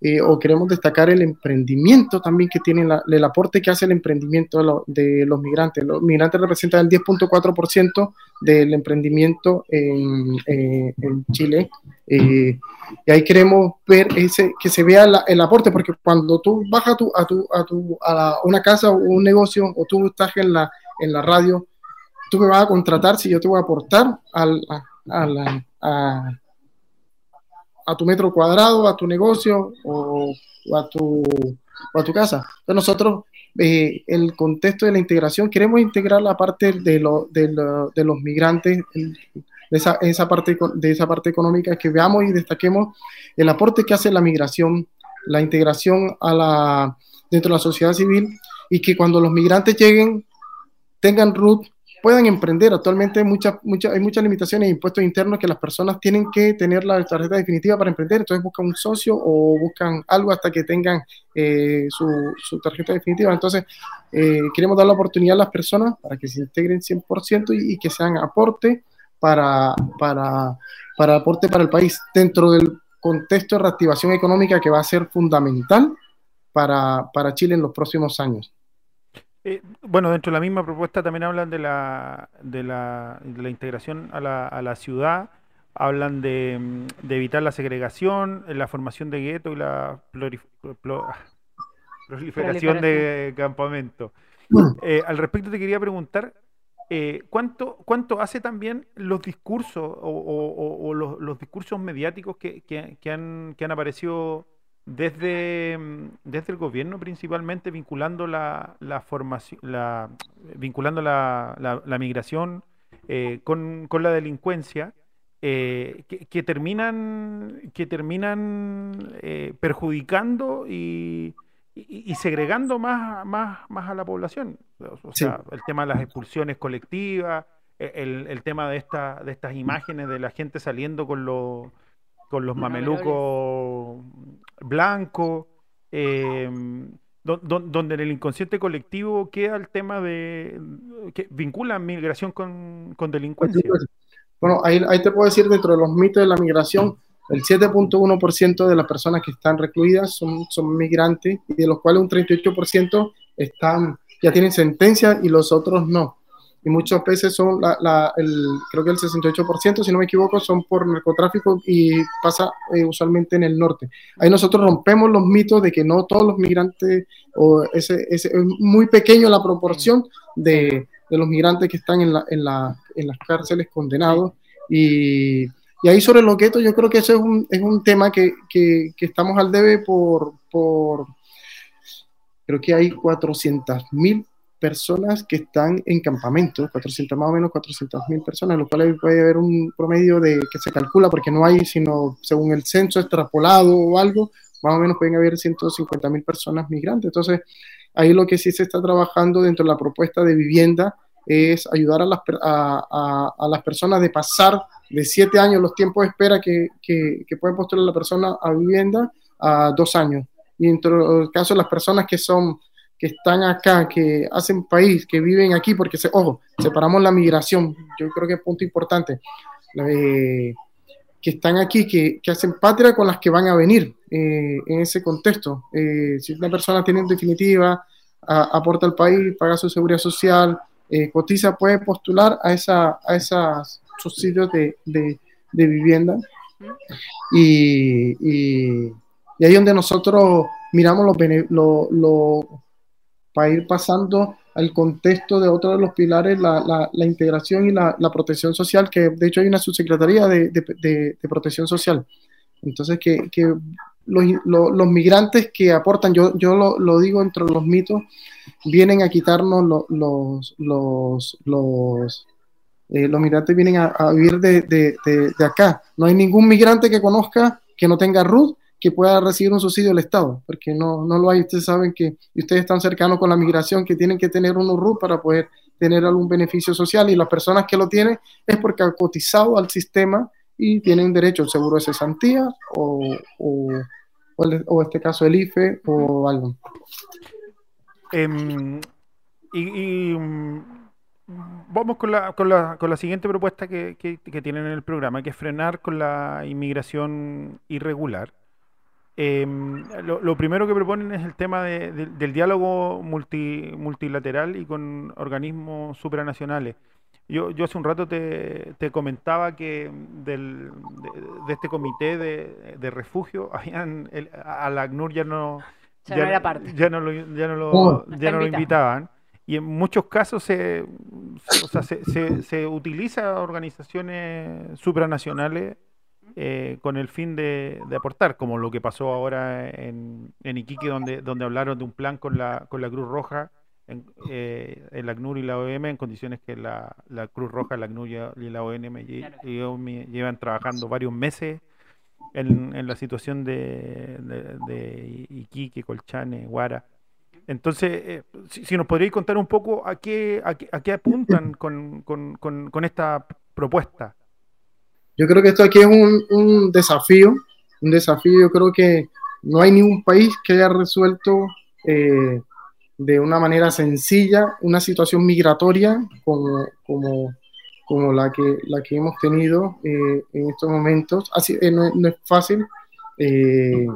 eh, o queremos destacar el emprendimiento también que tiene, el aporte que hace el emprendimiento de, lo- de los migrantes. Los migrantes representan el 10.4% del emprendimiento en, eh, Chile. eh, y ahí queremos ver ese, que se vea el aporte, porque cuando tú vas a, tu, a, tu, a, una casa o un negocio o tú estás en la, en la radio, tú me vas a contratar si yo te voy a aportar al, a la- a- a tu metro cuadrado, a tu negocio o, a, tu, a tu casa. Entonces nosotros, eh, el contexto de la integración, queremos integrar la parte de, lo- de, de los migrantes, de esa, esa parte, de esa parte económica, que veamos y destaquemos el aporte que hace la migración, la integración a la, dentro de la sociedad civil y que cuando los migrantes lleguen tengan RUT, puedan emprender. Actualmente hay muchas, muchas, hay muchas limitaciones e impuestos internos que las personas tienen que tener la tarjeta definitiva para emprender, entonces buscan un socio o buscan algo hasta que tengan eh, su, su tarjeta definitiva. Entonces, eh, queremos dar la oportunidad a las personas para que se integren 100% y, y que sean aporte para, para, para aporte para el país dentro del contexto de reactivación económica que va a ser fundamental para, para Chile en los próximos años. Eh, bueno, dentro de la misma propuesta también hablan de la, de la, de la integración a la, a la ciudad, hablan de, mm, de evitar la segregación, eh, la formación de guetos y la ah, proliferación de campamentos. Eh, al respecto te quería preguntar, eh, ¿cuánto, ¿cuánto hace también los discursos o, o- o- o los, los discursos mediáticos que, que- que han, que han aparecido desde, mm, desde el gobierno principalmente vinculando la, la formación, la, vinculando la, la- la migración eh, con, con la delincuencia, eh, que, que terminan, que terminan eh, perjudicando y, y- y segregando más, más, más a la población. O Sí. sea, el tema de las expulsiones colectivas, e- el, el tema de, esta, de estas imágenes de la gente saliendo con los con los mamelucos blancos, eh, do- do- donde en el inconsciente colectivo queda el tema de que vinculan migración con, con delincuencia. Bueno, ahí, ahí te puedo decir, dentro de los mitos de la migración, el 7.1% de las personas que están recluidas son, son migrantes y de los cuales un 38% están, ya tienen sentencia y los otros no. Y muchas veces son, la, la, el, creo que el 68%, si no me equivoco, son por narcotráfico y pasa eh, usualmente en el norte. Ahí nosotros rompemos los mitos de que no todos los migrantes, o ese, ese es muy pequeño la proporción de, de los migrantes que están en, la, en, la, en las cárceles condenados. Y, y, ahí sobre los guetos, yo creo que eso es un, es un tema que, que, que estamos al debe por, por creo que hay 400 mil personas que están en campamentos, 400 más o menos 400 mil personas, lo cual puede haber un promedio de que se calcula, porque no hay, sino según el censo extrapolado o algo, más o menos pueden haber 150 mil personas migrantes. Entonces, ahí lo que sí se está trabajando dentro de la propuesta de vivienda es ayudar a las, a, a las personas de pasar de siete años los tiempos de espera que, que, que puede postular la persona a vivienda a dos años. Y en el caso de las personas que son que están acá, que hacen país, que viven aquí, porque, se, ojo, separamos la migración, yo creo que es punto importante, eh, que están aquí, que, que, hacen patria con las que van a venir eh, en ese contexto. Eh, si una persona tiene en definitiva, aporta al país, paga su seguridad social, cotiza, puede postular a, esa, a esos subsidios de, de, vivienda. Y, y, ahí donde nosotros miramos los, lo, lo, para ir pasando al contexto de otro de los pilares, la, la, la integración y la, la, protección social, que de hecho hay una subsecretaría de, de, de, protección social. Entonces, que, que los, los, migrantes que aportan, yo, yo lo, lo, digo entre los mitos, vienen a quitarnos los, los, los, los, eh, los migrantes vienen a, vivir de, de, de, acá. No hay ningún migrante que conozca que no tenga RUT que pueda recibir un subsidio del Estado, porque no, no lo hay. Ustedes saben que ustedes están cercanos con la migración, que tienen que tener un RUT para poder tener algún beneficio social y las personas que lo tienen es porque han cotizado al sistema y tienen derecho al seguro de cesantía o, o, o, este caso el IFE o algo. Eh, y, y vamos con la, con la, con la siguiente propuesta que, que, que, tienen en el programa, que es frenar con la inmigración irregular. Eh, lo, lo, primero que proponen es el tema de, de, del diálogo multi, multilateral y con organismos supranacionales. Yo, yo hace un rato te, te comentaba que del, de, de, este comité de, de refugio, habían el, a la ACNUR ya no, ya, ya, no, parte. ya no lo, ya no lo, oh. ya no lo invitaban. Y en muchos casos se, o sea, se, se, se utiliza organizaciones supranacionales eh, con el fin de, de, aportar, como lo que pasó ahora en, en, Iquique, donde, donde hablaron de un plan con la, con la Cruz Roja, en, eh, el ACNUR y la OM, en condiciones que la, la Cruz Roja, la ACNUR y la claro. llevan trabajando varios meses en, en la situación de, de, de, Iquique, Colchane, Guara. Entonces, eh, si, si, nos podríais contar un poco a qué, a qué, a qué apuntan con, con, con, con esta propuesta. Yo creo que esto aquí es un, un, desafío, un desafío. Yo creo que no hay ningún país que haya resuelto eh, de una manera sencilla una situación migratoria como, como, como la, que, la que hemos tenido eh, en estos momentos. Así, eh, no, es fácil. Eh,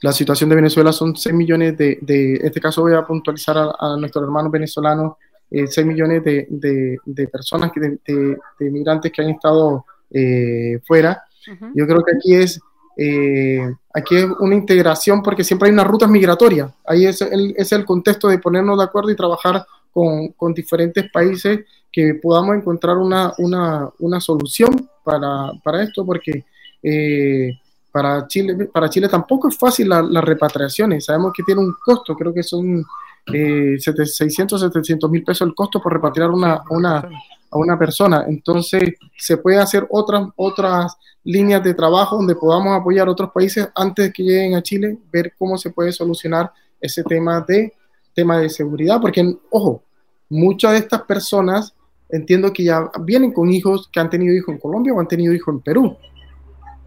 la situación de Venezuela son 6 millones de, de, en este caso voy a puntualizar a, a nuestros hermanos venezolanos, eh, 6 millones de, de, de personas, de, de, migrantes que han estado eh, fuera. Uh -huh. Yo creo que aquí es, eh, aquí es una integración porque siempre hay unas rutas migratorias. Ahí es el, es el contexto de ponernos de acuerdo y trabajar con, con diferentes países que podamos encontrar una, una, una solución para, para, esto, porque eh, para, Chile, para Chile tampoco es fácil las la repatriaciones. Sabemos que tiene un costo, creo que son eh, 600, 700 mil pesos el costo por repatriar una, una, a una persona. Entonces, se puede hacer otras, otras líneas de trabajo donde podamos apoyar a otros países antes de que lleguen a Chile, ver cómo se puede solucionar ese tema de, tema de seguridad, porque, ojo, muchas de estas personas entiendo que ya vienen con hijos que han tenido hijos en Colombia o han tenido hijos en Perú.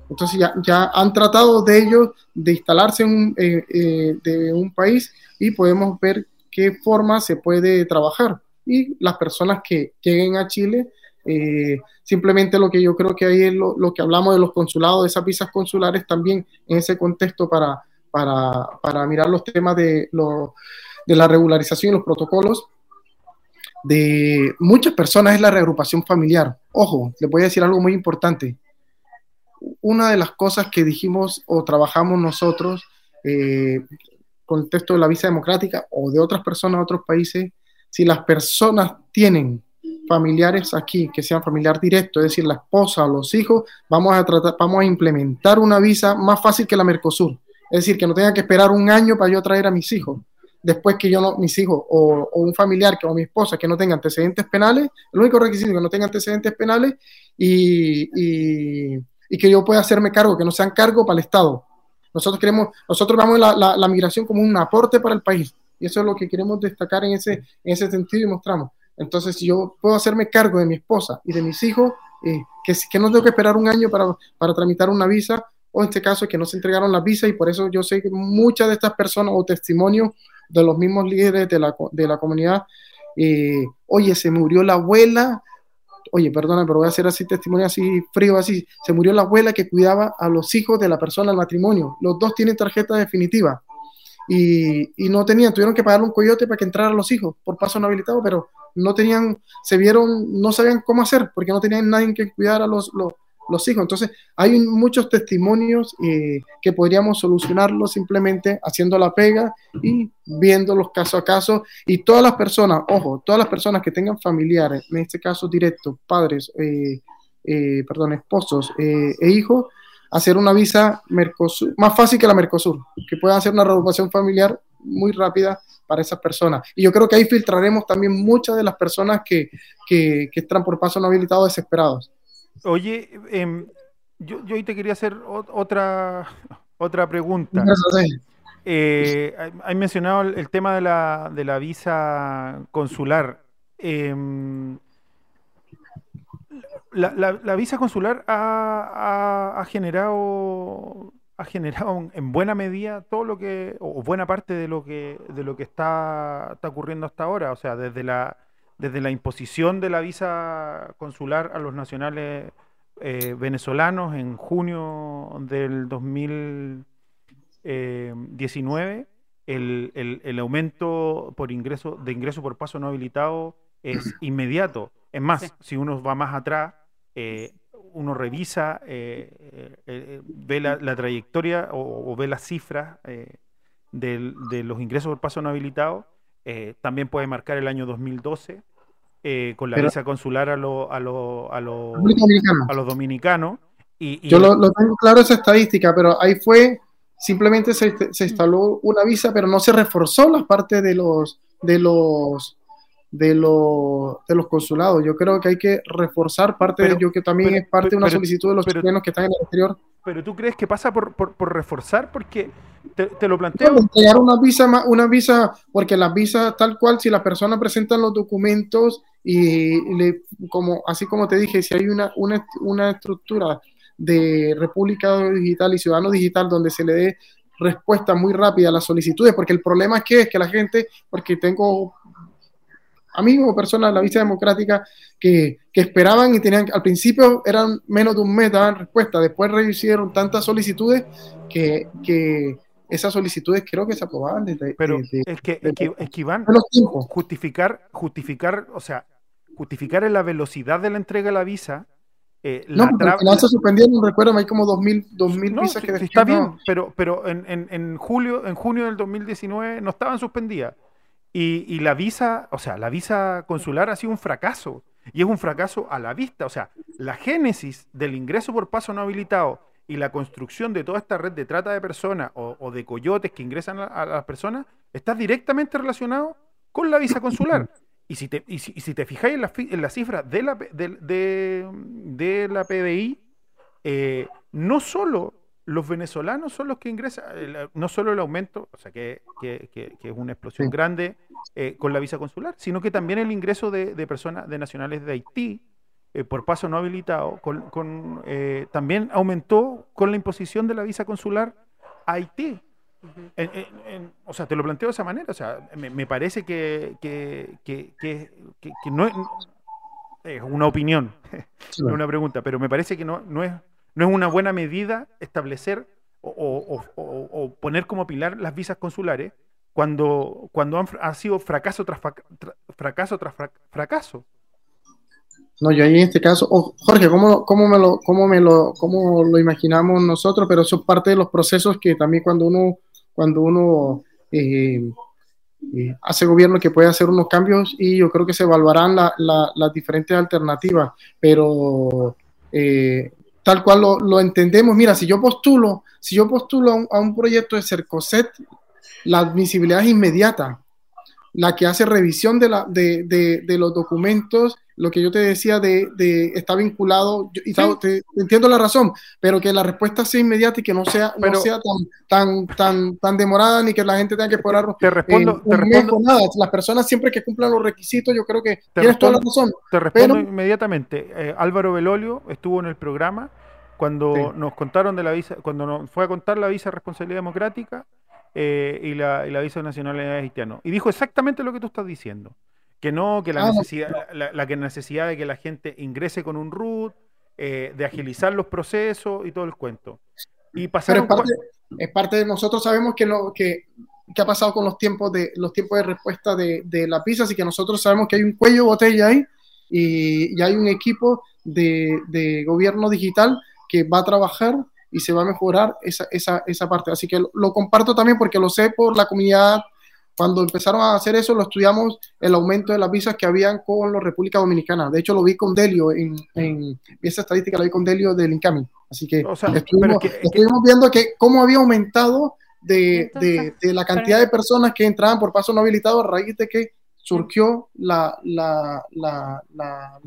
Entonces ya, ya han tratado de ellos de instalarse en eh, eh, de un país y podemos ver qué forma se puede trabajar. Y las personas que lleguen a Chile, eh, simplemente lo que yo creo que ahí es lo, lo, que hablamos de los consulados, de esas visas consulares también en ese contexto para, para, para mirar los temas de, lo, de la regularización y los protocolos. de muchas personas es la reagrupación familiar. Ojo, les voy a decir algo muy importante. Una de las cosas que dijimos o trabajamos nosotros eh, con el texto de la visa democrática o de otras personas de otros países, si las personas tienen familiares aquí que sean familiar directo, es decir, la esposa o los hijos, vamos a tratar, vamos a implementar una visa más fácil que la Mercosur. Es decir, que no tenga que esperar un año para yo traer a mis hijos. Después que yo no, mis hijos o, un familiar que, o mi esposa que no tenga antecedentes penales, el único requisito es que no tenga antecedentes penales y, y que yo pueda hacerme cargo, que no sean cargo para el Estado. Nosotros queremos, nosotros vemos la, la, migración como un aporte para el país. Y eso es lo que queremos destacar en ese, en ese sentido y mostramos. Entonces, si yo puedo hacerme cargo de mi esposa y de mis hijos, eh, que, que no tengo que esperar un año para, para tramitar una visa, o en este caso que no se entregaron las visas, y por eso yo sé que muchas de estas personas o testimonios de los mismos líderes de la, de la comunidad, eh, oye, se murió la abuela, oye, perdona, pero voy a hacer así testimonio así frío, así, se murió la abuela que cuidaba a los hijos de la persona al matrimonio, los dos tienen tarjeta definitiva. Y, y, no tenían, tuvieron que pagarle un coyote para que entraran los hijos por paso no habilitado, pero no tenían, se vieron, no sabían cómo hacer, porque no tenían nadie que cuidar a los, los, los hijos. Entonces, hay muchos testimonios eh, que podríamos solucionarlo simplemente haciendo la pega y viendo los caso a caso. Y todas las personas, ojo, todas las personas que tengan familiares, en este caso directos, padres, eh, eh, perdón, esposos e hijos, hacer una visa Mercosur, más fácil que la Mercosur, que puedan hacer una reagrupación familiar muy rápida para esas personas. Y yo creo que ahí filtraremos también muchas de las personas que, que, que están por paso no habilitado desesperados. Oye, eh, yo, yo hoy te quería hacer otra, otra pregunta. Eh, hay mencionado el, el, tema de la, de la visa consular. Eh, la, la, la, visa consular ha, ha, ha, generado ha generado en buena medida todo lo que o buena parte de lo que de lo que está, está ocurriendo hasta ahora o sea desde la desde la imposición de la visa consular a los nacionales eh, venezolanos en junio del 2019, el, el, el, aumento por ingreso de ingreso por paso no habilitado es inmediato. Es más, sí. si uno va más atrás, eh, uno revisa, eh, eh ve la, la, trayectoria o, o, ve las cifras eh, de, de, los ingresos por paso no habilitado, también puede marcar el año 2012 eh, con la Pero, visa consular a, lo, a, lo, a, lo, a los dominicanos. Y, y Yo lo, lo, tengo claro esa estadística, pero ahí fue, simplemente se, se, instaló una visa, pero no se reforzó la parte de los, de los, de los, de los consulados. Yo creo que hay que reforzar parte pero, de ello, que también pero, es parte de una solicitud de los chilenos que están en el exterior. Pero tú crees que pasa por, por, por reforzar, porque te, te lo planteo. Entregar una visa, una visa, porque las visas tal cual, si las personas presentan los documentos y le, como, así como te dije, si hay una, una, una estructura de República Digital y Ciudadano Digital donde se le dé respuesta muy rápida a las solicitudes, porque el problema es que es que la gente, porque tengo amigos o personas de la visa democrática que, que, esperaban y tenían, al principio eran menos de un mes, daban respuesta, después recibieron tantas solicitudes que, que esas solicitudes creo que se aprobaban desde... Pero es que, de, que, es que Iván, justificar, justificar, o sea, justificar en la velocidad de la entrega de la visa. Eh, no, la se suspendieron, recuerdo, hay como 2.000 2000 no, visas que Está bien, pero, pero en, en, en, julio, en junio del 2019 no estaban suspendidas. Y, y, la visa, o sea, la visa consular ha sido un fracaso. Y es un fracaso a la vista. O sea, la génesis del ingreso por paso no habilitado y la construcción de toda esta red de trata de personas o, de coyotes que ingresan a, las personas está directamente relacionado con la visa consular. Y si te, y si, y si te fijáis en, la, las cifras de la, de, de la PDI, eh, no solo los venezolanos son los que ingresan, no solo el aumento, o sea, que, que, que, que es una explosión sí. grande eh, con la visa consular, sino que también el ingreso de, de personas, de nacionales de Haití, eh, por paso no habilitado, con, con, eh, también aumentó con la imposición de la visa consular a Haití. Uh -huh. en, en, en, o sea, te lo planteo de esa manera, o sea, me, me parece que, no es, es, una opinión, sí. no una pregunta, pero me parece que no, no es no es una buena medida establecer o, poner como pilar las visas consulares cuando, cuando han, ha sido fracaso tras frac- tra- fracaso tras frac- fracaso. No, yo ahí en este caso, oh, Jorge, ¿cómo, cómo, me lo, cómo, me lo, ¿cómo lo imaginamos nosotros? Pero eso es parte de los procesos que también cuando uno, cuando uno eh, eh, hace gobierno que puede hacer unos cambios y yo creo que se evaluarán la- la- las diferentes alternativas, pero eh, tal cual lo, lo entendemos, mira, si yo postulo, si yo postulo a un, a un proyecto de Cercoset, la admisibilidad es inmediata. La que hace revisión de, la, de, de, de los documentos, lo que yo te decía de, de está vinculado, yo- y te- te, entiendo la razón, pero que la respuesta sea inmediata y que no sea, Pero- no sea tan, tan, tan, tan demorada ni que la gente tenga que esperar Te respondo, eh, te respondo, nada. Las personas siempre que cumplan los requisitos, yo creo que Te tienes toda la razón. te respondo pero- inmediatamente. Eh, Álvaro Belolio estuvo en el programa cuando Sí. nos contaron de la visa, cuando nos fue a contar la visa de responsabilidad democrática eh, y, la, y la visa de nacionalidad haitiano. Y dijo exactamente lo que tú estás diciendo. Que no, que la Ah, no. necesidad, la, la que necesidad de que la gente ingrese con un root, eh, de agilizar los procesos y todo el cuento. Y Pero pasaron es parte, es parte de nosotros sabemos que lo que, que ha pasado con los tiempos de los tiempos de respuesta de, de la PISA, así que nosotros sabemos que hay un cuello botella ahí y, y hay un equipo de, de gobierno digital que va a trabajar y se va a mejorar esa, esa, esa parte. Así que lo, lo comparto también porque lo sé por la comunidad. Cuando empezaron a hacer eso, lo estudiamos el aumento de las visas que habían con la República Dominicana. De hecho, lo vi con Delio, en, en esa estadística la vi con Delio del Incami. Así que O sea, estuvimos, que- que- viendo que cómo había aumentado de, de- Entonces, de la cantidad de personas que entraban por paso no habilitado a raíz de que surgió la, la, la, la,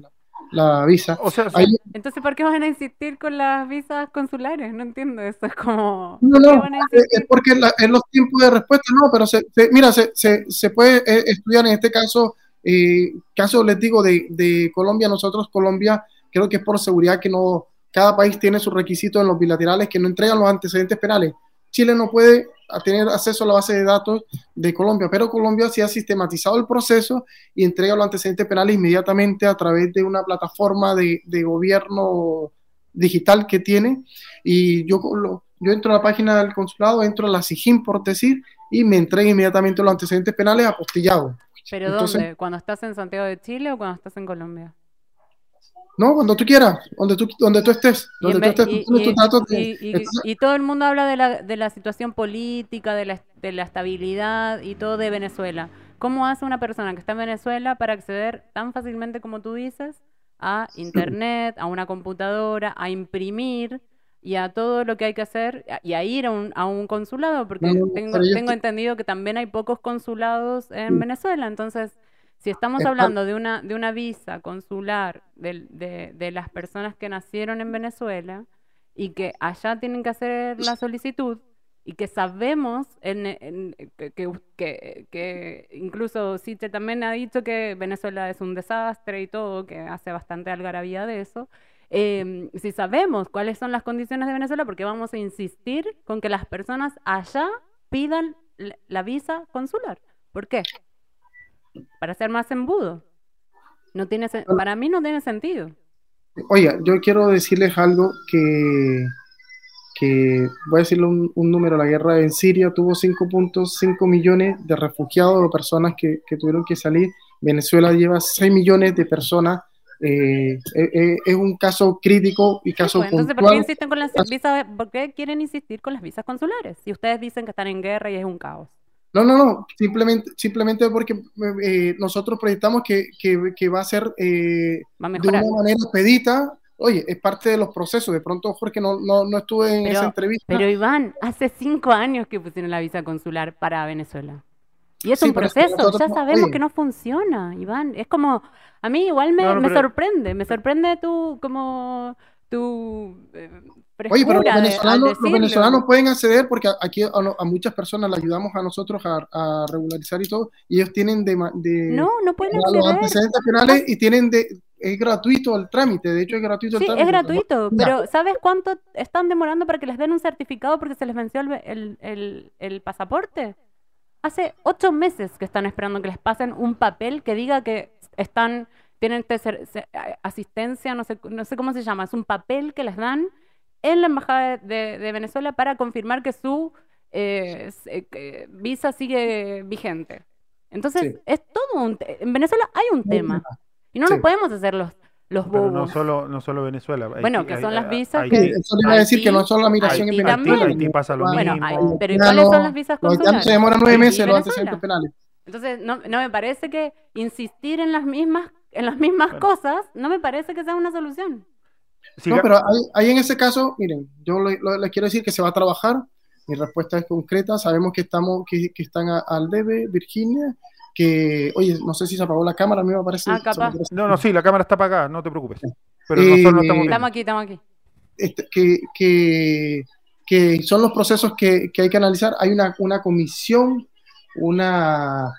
la- visa. o sea, Ahí- Entonces, ¿por qué van a insistir con las visas consulares? No entiendo, eso es como... no, ¿por qué no, van a es porque la- en los tiempos de respuesta no, pero se, se- mira, se, se, se puede eh, estudiar en este caso, eh, caso les digo de, de Colombia, nosotros Colombia, creo que es por seguridad que no, cada país tiene sus requisitos en los bilaterales que no entregan los antecedentes penales. Chile no puede a tener acceso a la base de datos de Colombia, pero Colombia sí ha sistematizado el proceso y entrega los antecedentes penales inmediatamente a través de una plataforma de, de gobierno digital que tiene. Y yo, lo- yo entro a la página del consulado, entro a la SIGIN, por decir, y me entrega inmediatamente los antecedentes penales apostillados. ¿Pero Entonces- dónde? ¿Cuando estás en Santiago de Chile o cuando estás en Colombia? No, cuando tú quieras, donde tú, donde tú estés, donde tú estés, y- tú de- todo el mundo habla de la, de la situación política, de la, de la estabilidad y todo de Venezuela. ¿Cómo hace una persona que está en Venezuela para acceder tan fácilmente como tú dices a internet, a una computadora, a imprimir y a todo lo que hay que hacer y a ir a un, a un consulado? Porque No, tengo, tengo estoy- entendido que también hay pocos consulados en. Venezuela. Entonces, si estamos hablando de una, de una visa consular de, de las personas que nacieron en Venezuela y que allá tienen que hacer la solicitud y que sabemos en, en- que, que- que- incluso Siche también ha dicho que Venezuela es un desastre y todo, que hace bastante algarabía de eso. eh, si sabemos cuáles son las condiciones de Venezuela, ¿por qué vamos a insistir con que las personas allá pidan la visa consular? ¿Por qué? Para ser más embudo. No tiene, sen- para mí no tiene sentido. Oiga, yo quiero decirles algo que, que voy a decirle un, un número, la guerra en Siria tuvo 5.5 millones de refugiados o personas que, que tuvieron que salir. Venezuela lleva 6 millones de personas. eh, eh, eh, es un caso crítico y caso Pues, entonces, ¿por qué insisten con las visas? ¿Por qué quieren insistir con las visas consulares? Si ustedes dicen que están en guerra y es un caos. No, no, no, simplemente, simplemente porque eh, nosotros proyectamos que, que, que va a ser eh, Va a de una manera expedita. Oye, es parte de los procesos. De pronto, Jorge, no, no, no estuve en Pero- esa entrevista. Pero Iván, hace cinco años que pusieron la visa consular para Venezuela. Y es Sí, un pero es que proceso, nosotros ya sabemos oye. que no funciona, Iván. Es como, a mí igual me, No, no, me pero- sorprende, me sorprende tu, como, tu eh, Oye, pero los de- venezolanos, los venezolanos pueden acceder porque aquí a, a muchas personas le ayudamos a nosotros a, a regularizar y todo, y ellos tienen de, No, no pueden los acceder. antecedentes penales y tienen de, es gratuito el trámite, de hecho es gratuito el Sí, trámite. es gratuito, pero ¿sabes cuánto están demorando para que les den un certificado porque se les venció el, el- el- el pasaporte? Hace ocho meses que están esperando que les pasen un papel que diga que están, tienen asistencia, no sé, no sé cómo se llama, es un papel que les dan en la Embajada de, de Venezuela para confirmar que su eh, eh, visa sigue vigente. Entonces, Sí. es todo un... En Venezuela hay un tema. Y no Sí. nos podemos hacer los, los Pero bobos. no solo, no solo Venezuela. Bueno, Haití- que hay- son las visas Haití- que- eso le iba a decir que no solo la migración en Venezuela. también. Haití pasa lo Bueno, mismo. hay- pero ¿y cuáles son las visas consulares? se demoran nueve meses los antecedentes penales. Entonces, no, no me parece que insistir en las mismas, en las mismas Bueno. cosas, no me parece que sea una solución. Siga- No, pero ahí, en ese caso, miren, yo le- les quiero decir que se va a trabajar. Mi respuesta es concreta. Sabemos que estamos, que, que están a- al debe, Virginia, que, oye, no sé si se apagó la cámara, a mí me parece. Ah, capaz. No, no, sí, la cámara está apagada, no te preocupes. Pero Eh, nosotros no estamos viendo. Estamos aquí, estamos aquí. este, que, que, que son los procesos que, que hay que analizar. Hay una, una comisión, una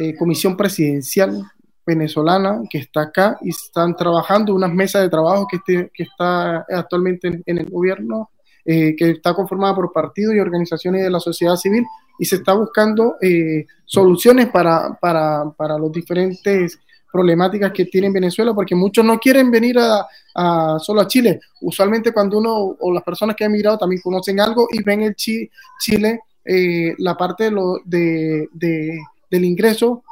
eh, comisión presidencial venezolana que está acá y están trabajando unas mesas de trabajo que, este- está actualmente en, el gobierno, eh, que está conformada por partidos y organizaciones de la sociedad civil y se está buscando eh, soluciones para, para, para los diferentes problemáticas que tiene Venezuela, porque muchos no quieren venir a, solo a Chile. Usualmente cuando uno o las personas que han migrado también conocen algo y ven el Chi- Chile, eh, la parte de lo, de- del ingreso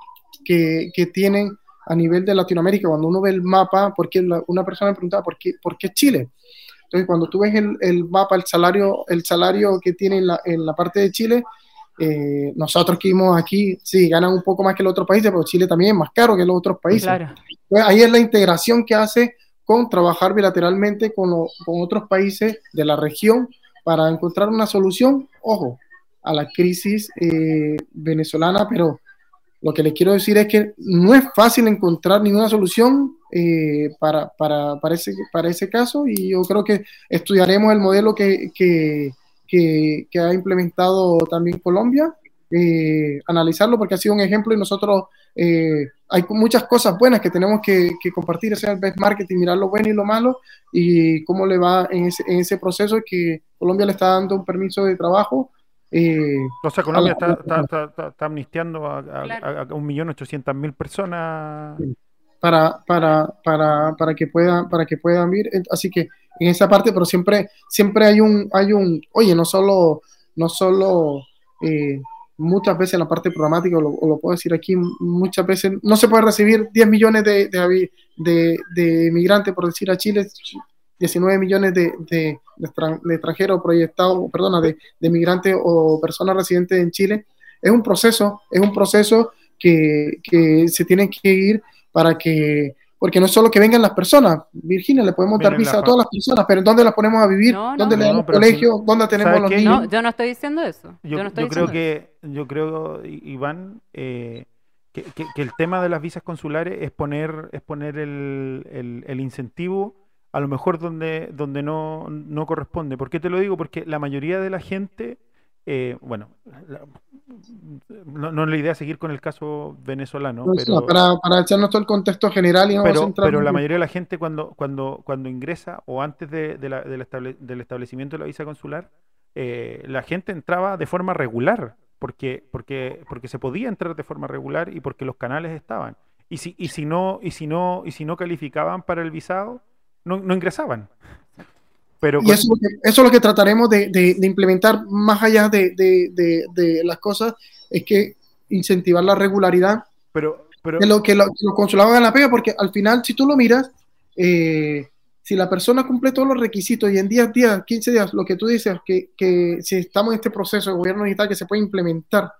que, que tienen a nivel de Latinoamérica. Cuando uno ve el mapa, porque la- una persona me preguntaba, ¿por qué, por qué Chile? Entonces, cuando tú ves el, el mapa, el salario, el salario que tiene en la, en la parte de Chile, eh, nosotros que vivimos aquí, sí, ganan un poco más que los otros países, pero Chile también es más caro que los otros países. Claro. Entonces, ahí es la integración que hace con trabajar bilateralmente con, lo- con otros países de la región para encontrar una solución, ojo, a la crisis eh, venezolana, pero lo que les quiero decir es que no es fácil encontrar ninguna solución eh, para, para, para, ese, para ese caso y yo creo que estudiaremos el modelo que, que, que, ha implementado también Colombia, eh, analizarlo porque ha sido un ejemplo y nosotros eh, hay muchas cosas buenas que tenemos que, compartir, es el best marketing, mirar lo bueno y lo malo y cómo le va en ese, en ese proceso que Colombia le está dando un permiso de trabajo. Eh, O sea, Colombia está, está, está, está- está amnistiando a, a, Claro. a- a un millón ochocientas mil personas. para, para, para, para que puedan, para que puedan vivir. Así que en esa parte, pero siempre, siempre hay un, hay un, oye, no solo, no solo eh, muchas veces en la parte programática, o lo, o lo puedo decir aquí, muchas veces no se puede recibir 10 millones de, de, de, de migrantes, por decir a Chile, 19 millones de, de, de extran- de extranjeros proyectados, perdona, de, de migrantes o personas residentes en Chile. Es un proceso, es un proceso que, que se tiene que ir para que, porque no es solo que vengan las personas, Virginia, le podemos dar visa a todas las personas, pero ¿dónde las ponemos a vivir? No, no, ¿Dónde le damos colegio? si- ¿Dónde tenemos ¿sabe los qué? niños? No, yo no estoy diciendo eso. Yo, Yo, no estoy yo creo eso. que, yo creo, Iván, eh, que, que- que el tema de las visas consulares es poner, es poner el, el- el incentivo a lo mejor donde, donde no, no corresponde. ¿Por qué te lo digo? Porque la mayoría de la gente, eh, bueno, la- no, no es la idea seguir con el caso venezolano, No, pero, para, para echarnos todo el contexto general y no pero, la mayoría de la gente cuando, cuando, cuando ingresa o antes de- de la- del, estable- del establecimiento de la visa consular, eh, la gente entraba de forma regular, porque, porque, porque se podía entrar de forma regular y porque los canales estaban. Y si, y si no, y si no, y si no calificaban para el visado, no, no ingresaban. Pero Y eso, es lo que- eso es lo que trataremos de, de- de implementar más allá de, de- de- de las cosas, es que incentivar la regularidad, pero, pero, que, lo, que, lo- que los consulados hagan la pega, porque al final, si tú lo miras, eh, si la persona cumple todos los requisitos y en 10 días, 15 días, lo que tú dices, que, que si estamos en este proceso de gobierno digital que se puede implementar,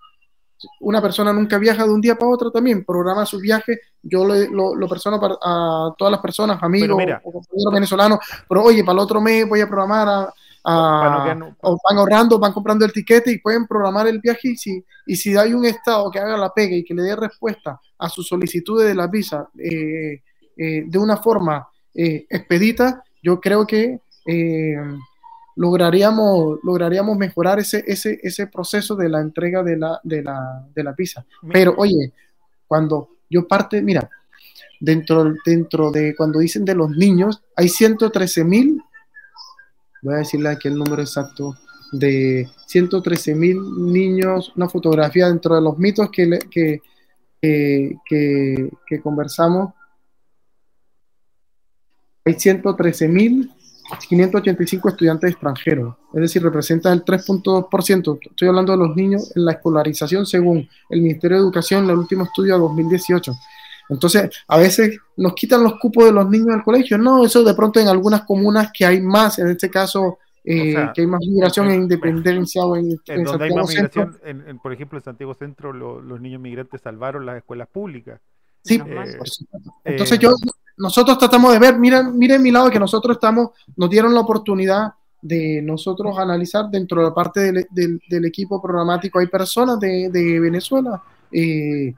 una persona nunca viaja de un día para otro también, programa su viaje, yo le- lo, lo persono para, a todas las personas, amigos compañeros venezolanos, pero oye, para el otro mes voy a programar a, no o van ahorrando, van comprando el tiquete y pueden programar el viaje y si, y si hay un estado que haga la pega y que le dé respuesta a sus solicitudes de la visa eh, eh, de una forma eh, expedita, yo creo que eh, lograríamos, lograríamos mejorar ese, ese, ese proceso de la entrega de la, de la, de la visa. Pero oye, cuando yo parte, mira, dentro, dentro de cuando dicen de los niños, hay 113 mil, voy a decirle aquí el número exacto, de 113 mil niños, una fotografía dentro de los mitos que, le- que, que, que- que conversamos. Hay 113 mil 585 estudiantes extranjeros, es decir, representa el 3.2%. Estoy hablando de los niños en la escolarización según el Ministerio de Educación en el último estudio de 2018. Entonces, a veces nos quitan los cupos de los niños del colegio. No, eso de pronto en algunas comunas que hay más, en este caso, eh, que hay más migración en, Independencia o en, en, donde hay más migración, en, por ejemplo, en Santiago Centro, los niños migrantes salvaron las escuelas públicas. Sí, eh, entonces yo, nosotros tratamos de ver, miren, miren mi lado que nosotros estamos, nos dieron la oportunidad de nosotros analizar dentro de la parte del, del, equipo programático, hay personas de, Venezuela. Eh,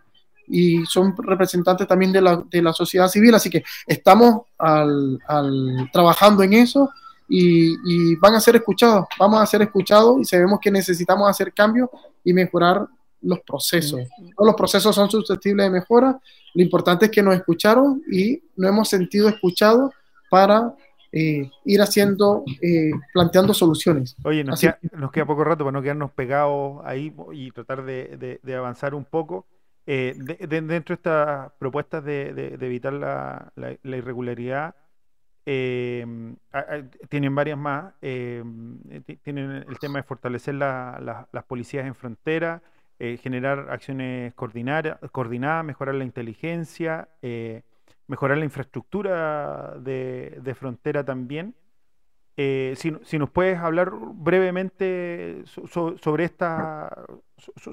y son representantes también de la, de la sociedad civil, así que estamos al, al trabajando en eso y, van a ser escuchados, vamos a ser escuchados y sabemos que necesitamos hacer cambios y mejorar los procesos. Todos los procesos son susceptibles de mejora, lo importante es que nos escucharon y nos hemos sentido escuchados para eh, ir haciendo, eh, planteando soluciones. Oye, nos queda, nos queda, poco rato para no quedarnos pegados ahí y tratar de, de, de avanzar un poco. Eh, dentro de estas propuestas de, evitar la, irregularidad, tienen varias más. Tienen el tema de fortalecer las policías en frontera, generar acciones coordinadas, mejorar la inteligencia, mejorar la infraestructura de, frontera también. Si, nos puedes hablar brevemente sobre esta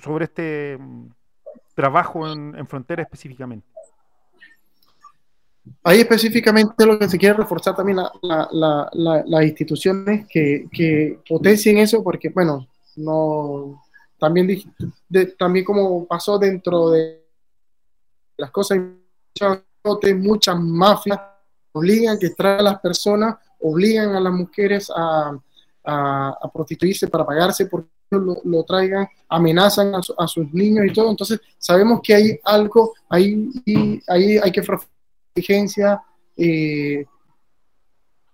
sobre este trabajo en, frontera específicamente? Ahí específicamente lo que se quiere reforzar también las instituciones que, que, potencien eso, porque bueno, no también, también como pasó dentro de las cosas, muchas mafias obligan que extraer a las personas, obligan a las mujeres a, a, a prostituirse para pagarse por lo, traigan, amenazan a, sus niños y todo. Entonces, sabemos que hay algo, ahí, ahí hay que inteligencia. Eh,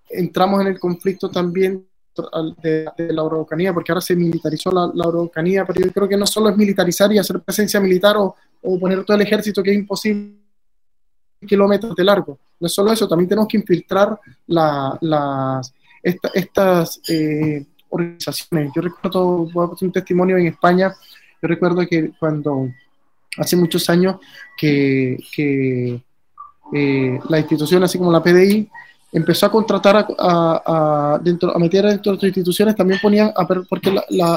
entramos en el conflicto también de, la Araucanía, porque ahora se militarizó la, la pero yo creo que no solo es militarizar y hacer presencia militar o, poner todo el ejército, que es imposible kilómetros de largo. No es solo eso, también tenemos que infiltrar las, estas eh, organizaciones. Yo recuerdo, voy a un testimonio en España, yo recuerdo que cuando hace muchos años que, que eh, la institución, así como la PDI, empezó a contratar a, a, dentro, a meter dentro de otras instituciones, también ponían, a, porque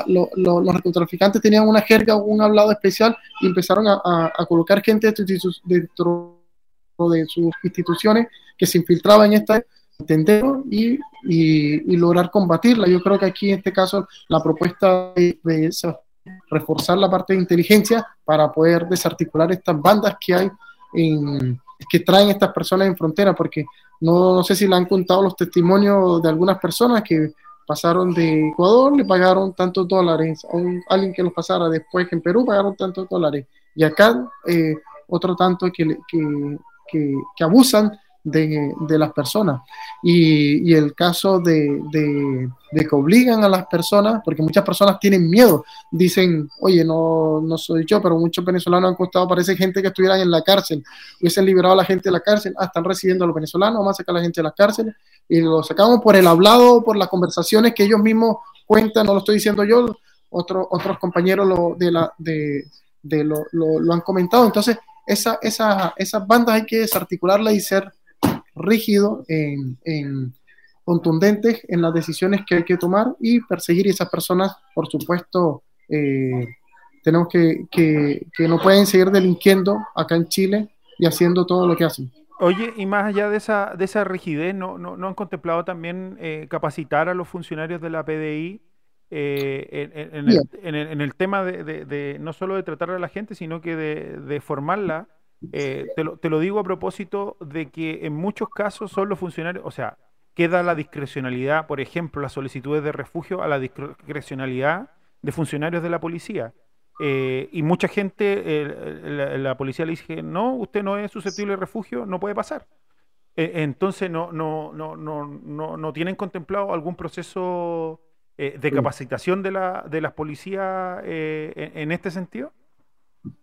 los narcotraficantes tenían una jerga o un hablado especial y empezaron a, colocar gente dentro de sus instituciones que se infiltraba en esta entender y, y, lograr combatirla. Yo creo que aquí en este caso la propuesta de, reforzar la parte de inteligencia para poder desarticular estas bandas que hay en, que traen estas personas en frontera, porque no, sé si le han contado los testimonios de algunas personas que pasaron de Ecuador, le pagaron tantos dólares, a alguien que los pasara después en Perú pagaron tantos dólares, y acá eh, otro tanto que, que, que, que abusan de, de las personas. Y, y el caso de, de, que obligan a las personas, porque muchas personas tienen miedo, dicen, oye, no, no soy yo, pero muchos venezolanos han costado, parece gente que estuvieran en la cárcel, hubiesen liberado a la gente de la cárcel, ah, están recibiendo a los venezolanos, vamos a sacar a la gente de la cárcel, y lo sacamos por el hablado, por las conversaciones que ellos mismos cuentan, no lo estoy diciendo yo, otros otros compañeros lo, de la, de, lo, han comentado. Entonces, esa, esa, esas bandas hay que desarticularlas y ser rígido, en, en contundentes en las decisiones que hay que tomar y perseguir a esas personas, por supuesto, eh, tenemos que, que, que, no pueden seguir delinquiendo acá en Chile y haciendo todo lo que hacen. Oye, y más allá de esa, de esa rigidez, ¿no, no, no han contemplado también eh, capacitar a los funcionarios de la PDI eh, en, en, el, en, el, tema de, de, de, no solo de tratar a la gente, sino que de, de formarla eh, te, lo, te, lo, digo a propósito de que en muchos casos son los funcionarios, o sea, queda la discrecionalidad, por ejemplo, las solicitudes de refugio a la discrecionalidad de funcionarios de la policía. Eh, y mucha gente, eh, la, la, policía le dice, no, usted no es susceptible de refugio, no puede pasar. Eh, entonces, no, no, no, no, no, no tienen contemplado algún proceso de capacitación de, la, de las policías en, en este sentido?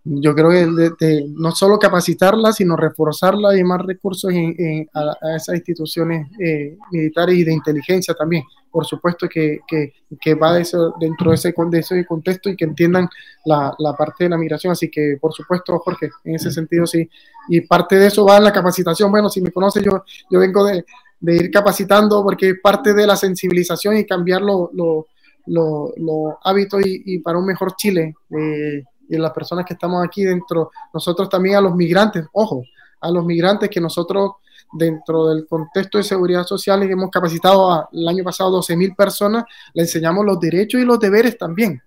Yo creo que no solo capacitarla, sino reforzarla y más recursos a, esas instituciones eh, militares y de inteligencia también. Por supuesto que, que, va eso, dentro de ese, de ese, contexto y que entiendan la, la, parte de la migración. Así que, por supuesto, Jorge, en ese sentido sí. Y parte de eso va en la capacitación. Bueno, si me conoce, yo, yo vengo de, de ir capacitando porque es parte de la sensibilización y cambiar los lo, hábitos y, para un mejor Chile. Eh, y las personas que estamos aquí dentro, nosotros también a los migrantes, ojo, a los migrantes que nosotros dentro del contexto de seguridad social hemos capacitado el año pasado 12 mil personas, le enseñamos los derechos y los deberes también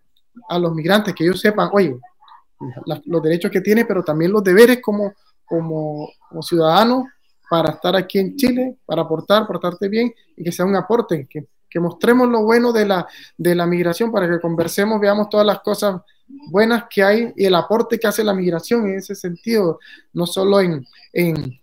a los migrantes, que ellos sepan, oye, los derechos que tienen, pero también los deberes como, como, como ciudadanos para estar aquí en Chile, para aportar, portarte bien y que sea un aporte, que, que mostremos lo bueno de la, de la migración para que conversemos, veamos todas las cosas buenas que hay y el aporte que hace la migración en ese sentido, no solo en, en,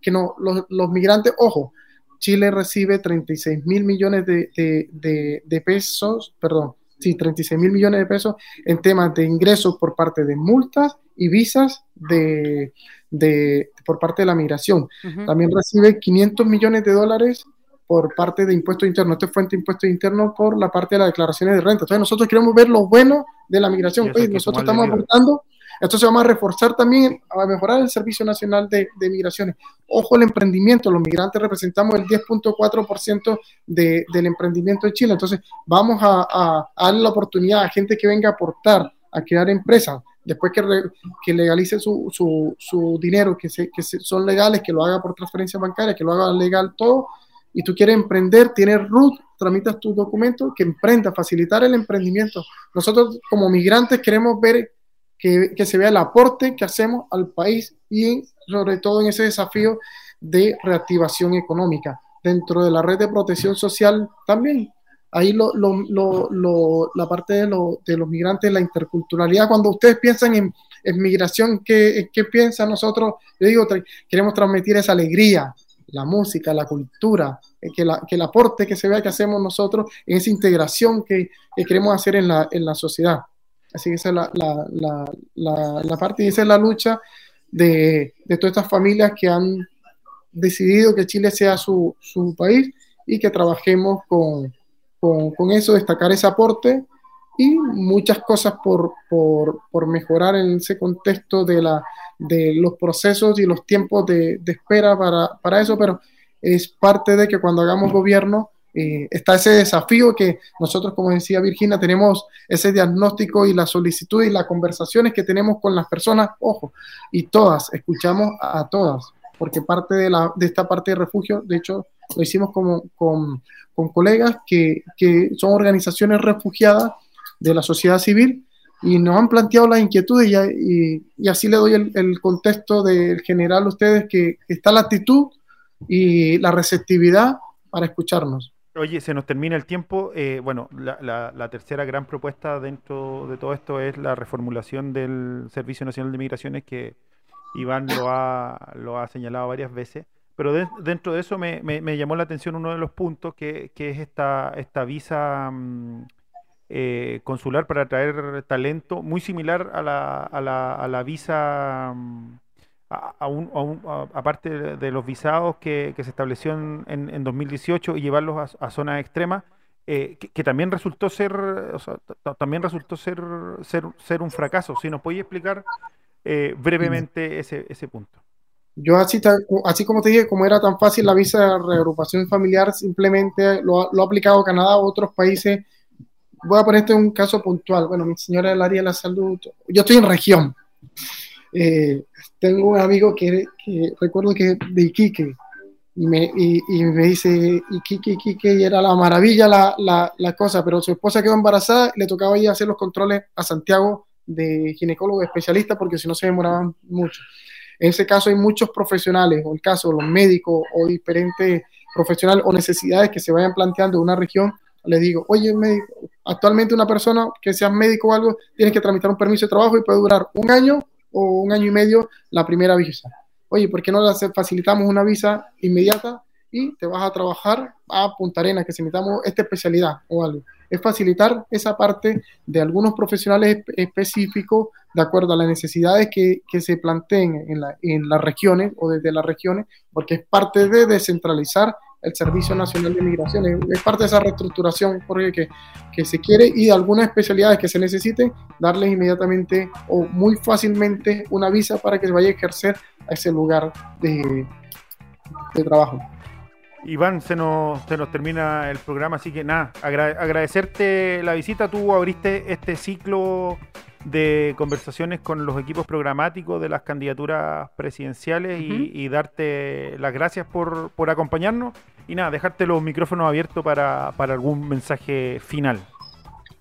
que no, los, migrantes, ojo, Chile recibe 36 mil millones de, de, pesos, perdón, sí, 36 mil millones de pesos en temas de ingresos por parte de multas y visas de, de por parte de la migración. También recibe 500 millones de dólares por parte de impuestos internos. Esta fuente de impuestos internos por la parte de las declaraciones de renta. Entonces nosotros queremos ver lo bueno de la migración. nosotros estamos aportando, esto se va a reforzar también, a mejorar el Servicio Nacional de, de Migraciones. Ojo el emprendimiento, los migrantes representamos el 10.4% de, del emprendimiento de Chile. Entonces vamos a, a, darle la oportunidad a gente que venga a aportar, a crear empresas después que, que legalice su, su, su dinero, que, se, que son legales, que lo haga por transferencia bancaria, que lo haga legal todo, y tú quieres emprender, tienes RUT, tramitas tus documentos, que emprenda, facilitar el emprendimiento. Nosotros como migrantes queremos ver que, se vea el aporte que hacemos al país y sobre todo en ese desafío de reactivación económica. Dentro de la red de protección social también. Ahí lo, la parte de, de, los migrantes, la interculturalidad, cuando ustedes piensan en, en migración, ¿qué, ¿qué piensan nosotros? Yo digo, queremos transmitir esa alegría, la música, la cultura, eh, que, que, el aporte que se vea que hacemos nosotros en esa integración que, queremos hacer en la, en la, sociedad. Así que esa es la, la, la, parte y esa es la lucha de, de, todas estas familias que han decidido que Chile sea su, su país y que trabajemos con, con, con, eso, destacar ese aporte y muchas cosas por, por, por mejorar en ese contexto de la, de los procesos y los tiempos de, espera para, eso, pero es parte de que cuando hagamos gobierno eh, está ese desafío que nosotros, como decía Virginia, tenemos ese diagnóstico y la solicitud y las conversaciones que tenemos con las personas, ojo, y todas, escuchamos a todas, porque parte de, la, de esta parte de refugio, de hecho, lo hicimos como, con, colegas que, que son organizaciones refugiadas de la sociedad civil y nos han planteado las inquietudes y, así le doy el, contexto del general a ustedes que está la actitud y la receptividad para escucharnos. Oye, se nos termina el tiempo. Eh, bueno, la, tercera gran propuesta dentro de todo esto es la reformulación del Servicio Nacional de Migraciones que Iván lo ha, lo ha señalado varias veces. Pero dentro de eso me, llamó la atención uno de los puntos que, que es esta, esta visa... Mm, eh, consular para atraer talento, muy similar a la, a la, a la visa, mm, a, un, aparte de los visados que, se estableció en, en, 2018 y llevarlos a, zonas extremas, eh, que, también resultó ser, también resultó ser, ser, ser, un fracaso. Si nos podéis explicar eh, brevemente ese, ese punto. Yo así, así como te dije, como era tan fácil la visa de reagrupación familiar, simplemente lo, lo ha aplicado Canadá a otros países voy a ponerte un caso puntual. Bueno, mi señora del área de la salud, yo estoy en región. Eh, tengo un amigo que, recuerdo que de Iquique y me, y, me dice Iquique, Iquique, y era la maravilla la, la, la, cosa, pero su esposa quedó embarazada y le tocaba ir a hacer los controles a Santiago de ginecólogo especialista porque si no se demoraban mucho. En ese caso hay muchos profesionales, o el caso de los médicos o diferentes profesionales o necesidades que se vayan planteando en una región le digo, oye, médico, actualmente una persona que sea médico o algo, tiene que tramitar un permiso de trabajo y puede durar un año o un año y medio la primera visa. Oye, ¿por qué no le facilitamos una visa inmediata y te vas a trabajar a Punta Arenas, que si necesitamos esta especialidad o algo. Es facilitar esa parte de algunos profesionales espe- específicos de acuerdo a las necesidades que, se planteen en, la- en las regiones o desde las regiones, porque es parte de descentralizar el Servicio Nacional de Migraciones. Es parte de esa reestructuración porque que, que se quiere y de algunas especialidades que se necesiten, darles inmediatamente o muy fácilmente una visa para que se vaya a ejercer a ese lugar de, de trabajo. Iván, se nos, se nos termina el programa, así que nada, agra- agradecerte la visita. Tú abriste este ciclo de conversaciones con los equipos programáticos de las candidaturas presidenciales y- y, darte las gracias por, por acompañarnos. Y nada, dejarte los micrófonos abiertos para, para algún mensaje final.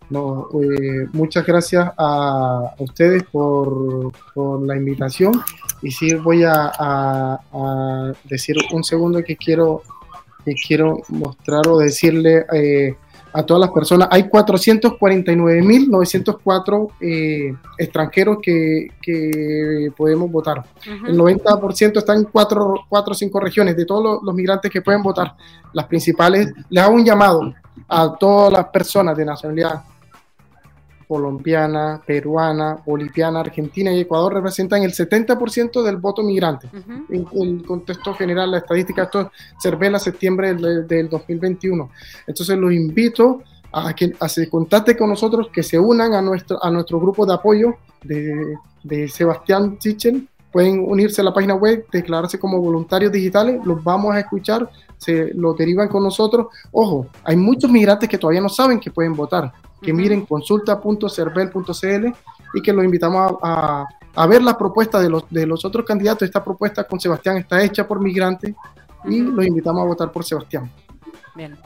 No, eh, muchas gracias a, ustedes por, por la invitación. Y sí voy a, a- a decir un segundo que quiero, que quiero mostrar o decirle eh, a todas las personas. Hay 449.904 eh, extranjeros que, que podemos votar. El 90% está en cuatro, cuatro o cinco regiones de todos los, los migrantes que pueden votar. Las principales, les hago un llamado a todas las personas de nacionalidad colombiana, peruana, boliviana, argentina y Ecuador representan el 70% del voto migrante. En el contexto general, la estadística, esto se revela septiembre del, del 2021. Entonces los invito a que a se contacten con nosotros, que se unan a nuestro, a nuestro grupo de apoyo de, de Sebastián Chichel. Pueden unirse a la página web, declararse como voluntarios digitales, los vamos a escuchar, se lo derivan con nosotros. Ojo, hay muchos migrantes que todavía no saben que pueden votar, que Ujú. miren consulta.cervel.cl y que los invitamos a, a- a ver la propuesta de los, de los otros candidatos. Esta propuesta con Sebastián está hecha por migrantes y Ujú. los invitamos a votar por Sebastián. Bien.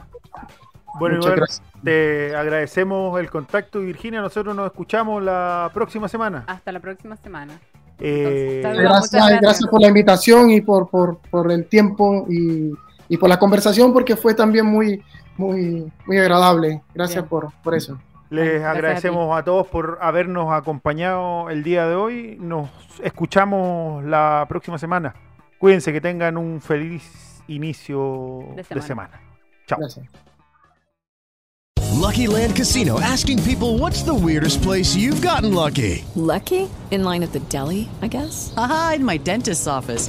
Bueno, Muchas Iván, gracias. te agradecemos el contacto y Virginia, nosotros nos escuchamos la próxima semana. Hasta la próxima semana. Eh, Entonces, Gracias, gracias. gracias por la invitación y por, por, por el tiempo y, y por la conversación porque fue también muy, muy, muy agradable. Gracias Bien. por, por eso. Les Gracias agradecemos a, todos por habernos acompañado el día de hoy. Nos escuchamos la próxima semana. Cuídense, que tengan un feliz inicio De de semana. Chao. Gracias. Lucky Land Casino asking people what's the weirdest place you've gotten lucky? Lucky? In line at the deli, I guess? Haha, in my dentist's office.